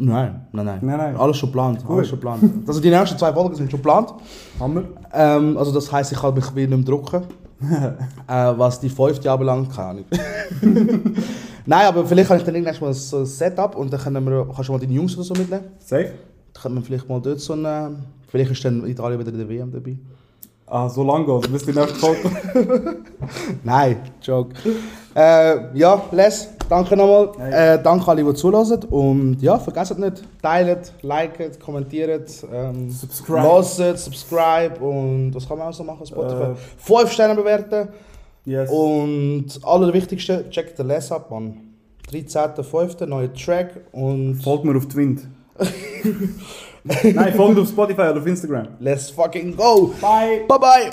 Speaker 3: Nein, nein, nein.
Speaker 4: Nein, nein.
Speaker 3: Alles schon geplant.
Speaker 4: Gut.
Speaker 3: Alles schon geplant. Also die nächsten zwei Folgen sind schon geplant.
Speaker 4: Hammer.
Speaker 3: Ähm, also das heisst, ich kann mich wieder nicht mehr drucken. äh, was die fünfte anbelangt, keine Ahnung. Nein, aber vielleicht habe ich dann irgendwann mal so ein Setup und dann können wir, kannst du mal deine Jungs oder so mitnehmen.
Speaker 4: Safe?
Speaker 3: Dann können wir vielleicht mal dort so eine... Vielleicht ist dann Italien wieder in der WM dabei.
Speaker 4: Ah, so lange geht bis die nächste Folge.
Speaker 3: Nein, Joke. äh, ja, Les, danke nochmal. Äh, danke alle, die zuhören. Und ja, vergesst nicht, teilt, liket, kommentiert, ähm,
Speaker 4: Subscribe.
Speaker 3: hört, subscribe und was kann man auch so machen? Spotify.
Speaker 4: Äh.
Speaker 3: Fünf Sterne bewerten.
Speaker 4: Yes.
Speaker 3: Und allerwichtigste, checkt den Les ab, Mann. 13.05. neuer Track und
Speaker 4: Folgt mir auf Twint. Nein, folgt auf Spotify oder auf Instagram.
Speaker 3: let's fucking go.
Speaker 4: Bye!
Speaker 3: Bye bye.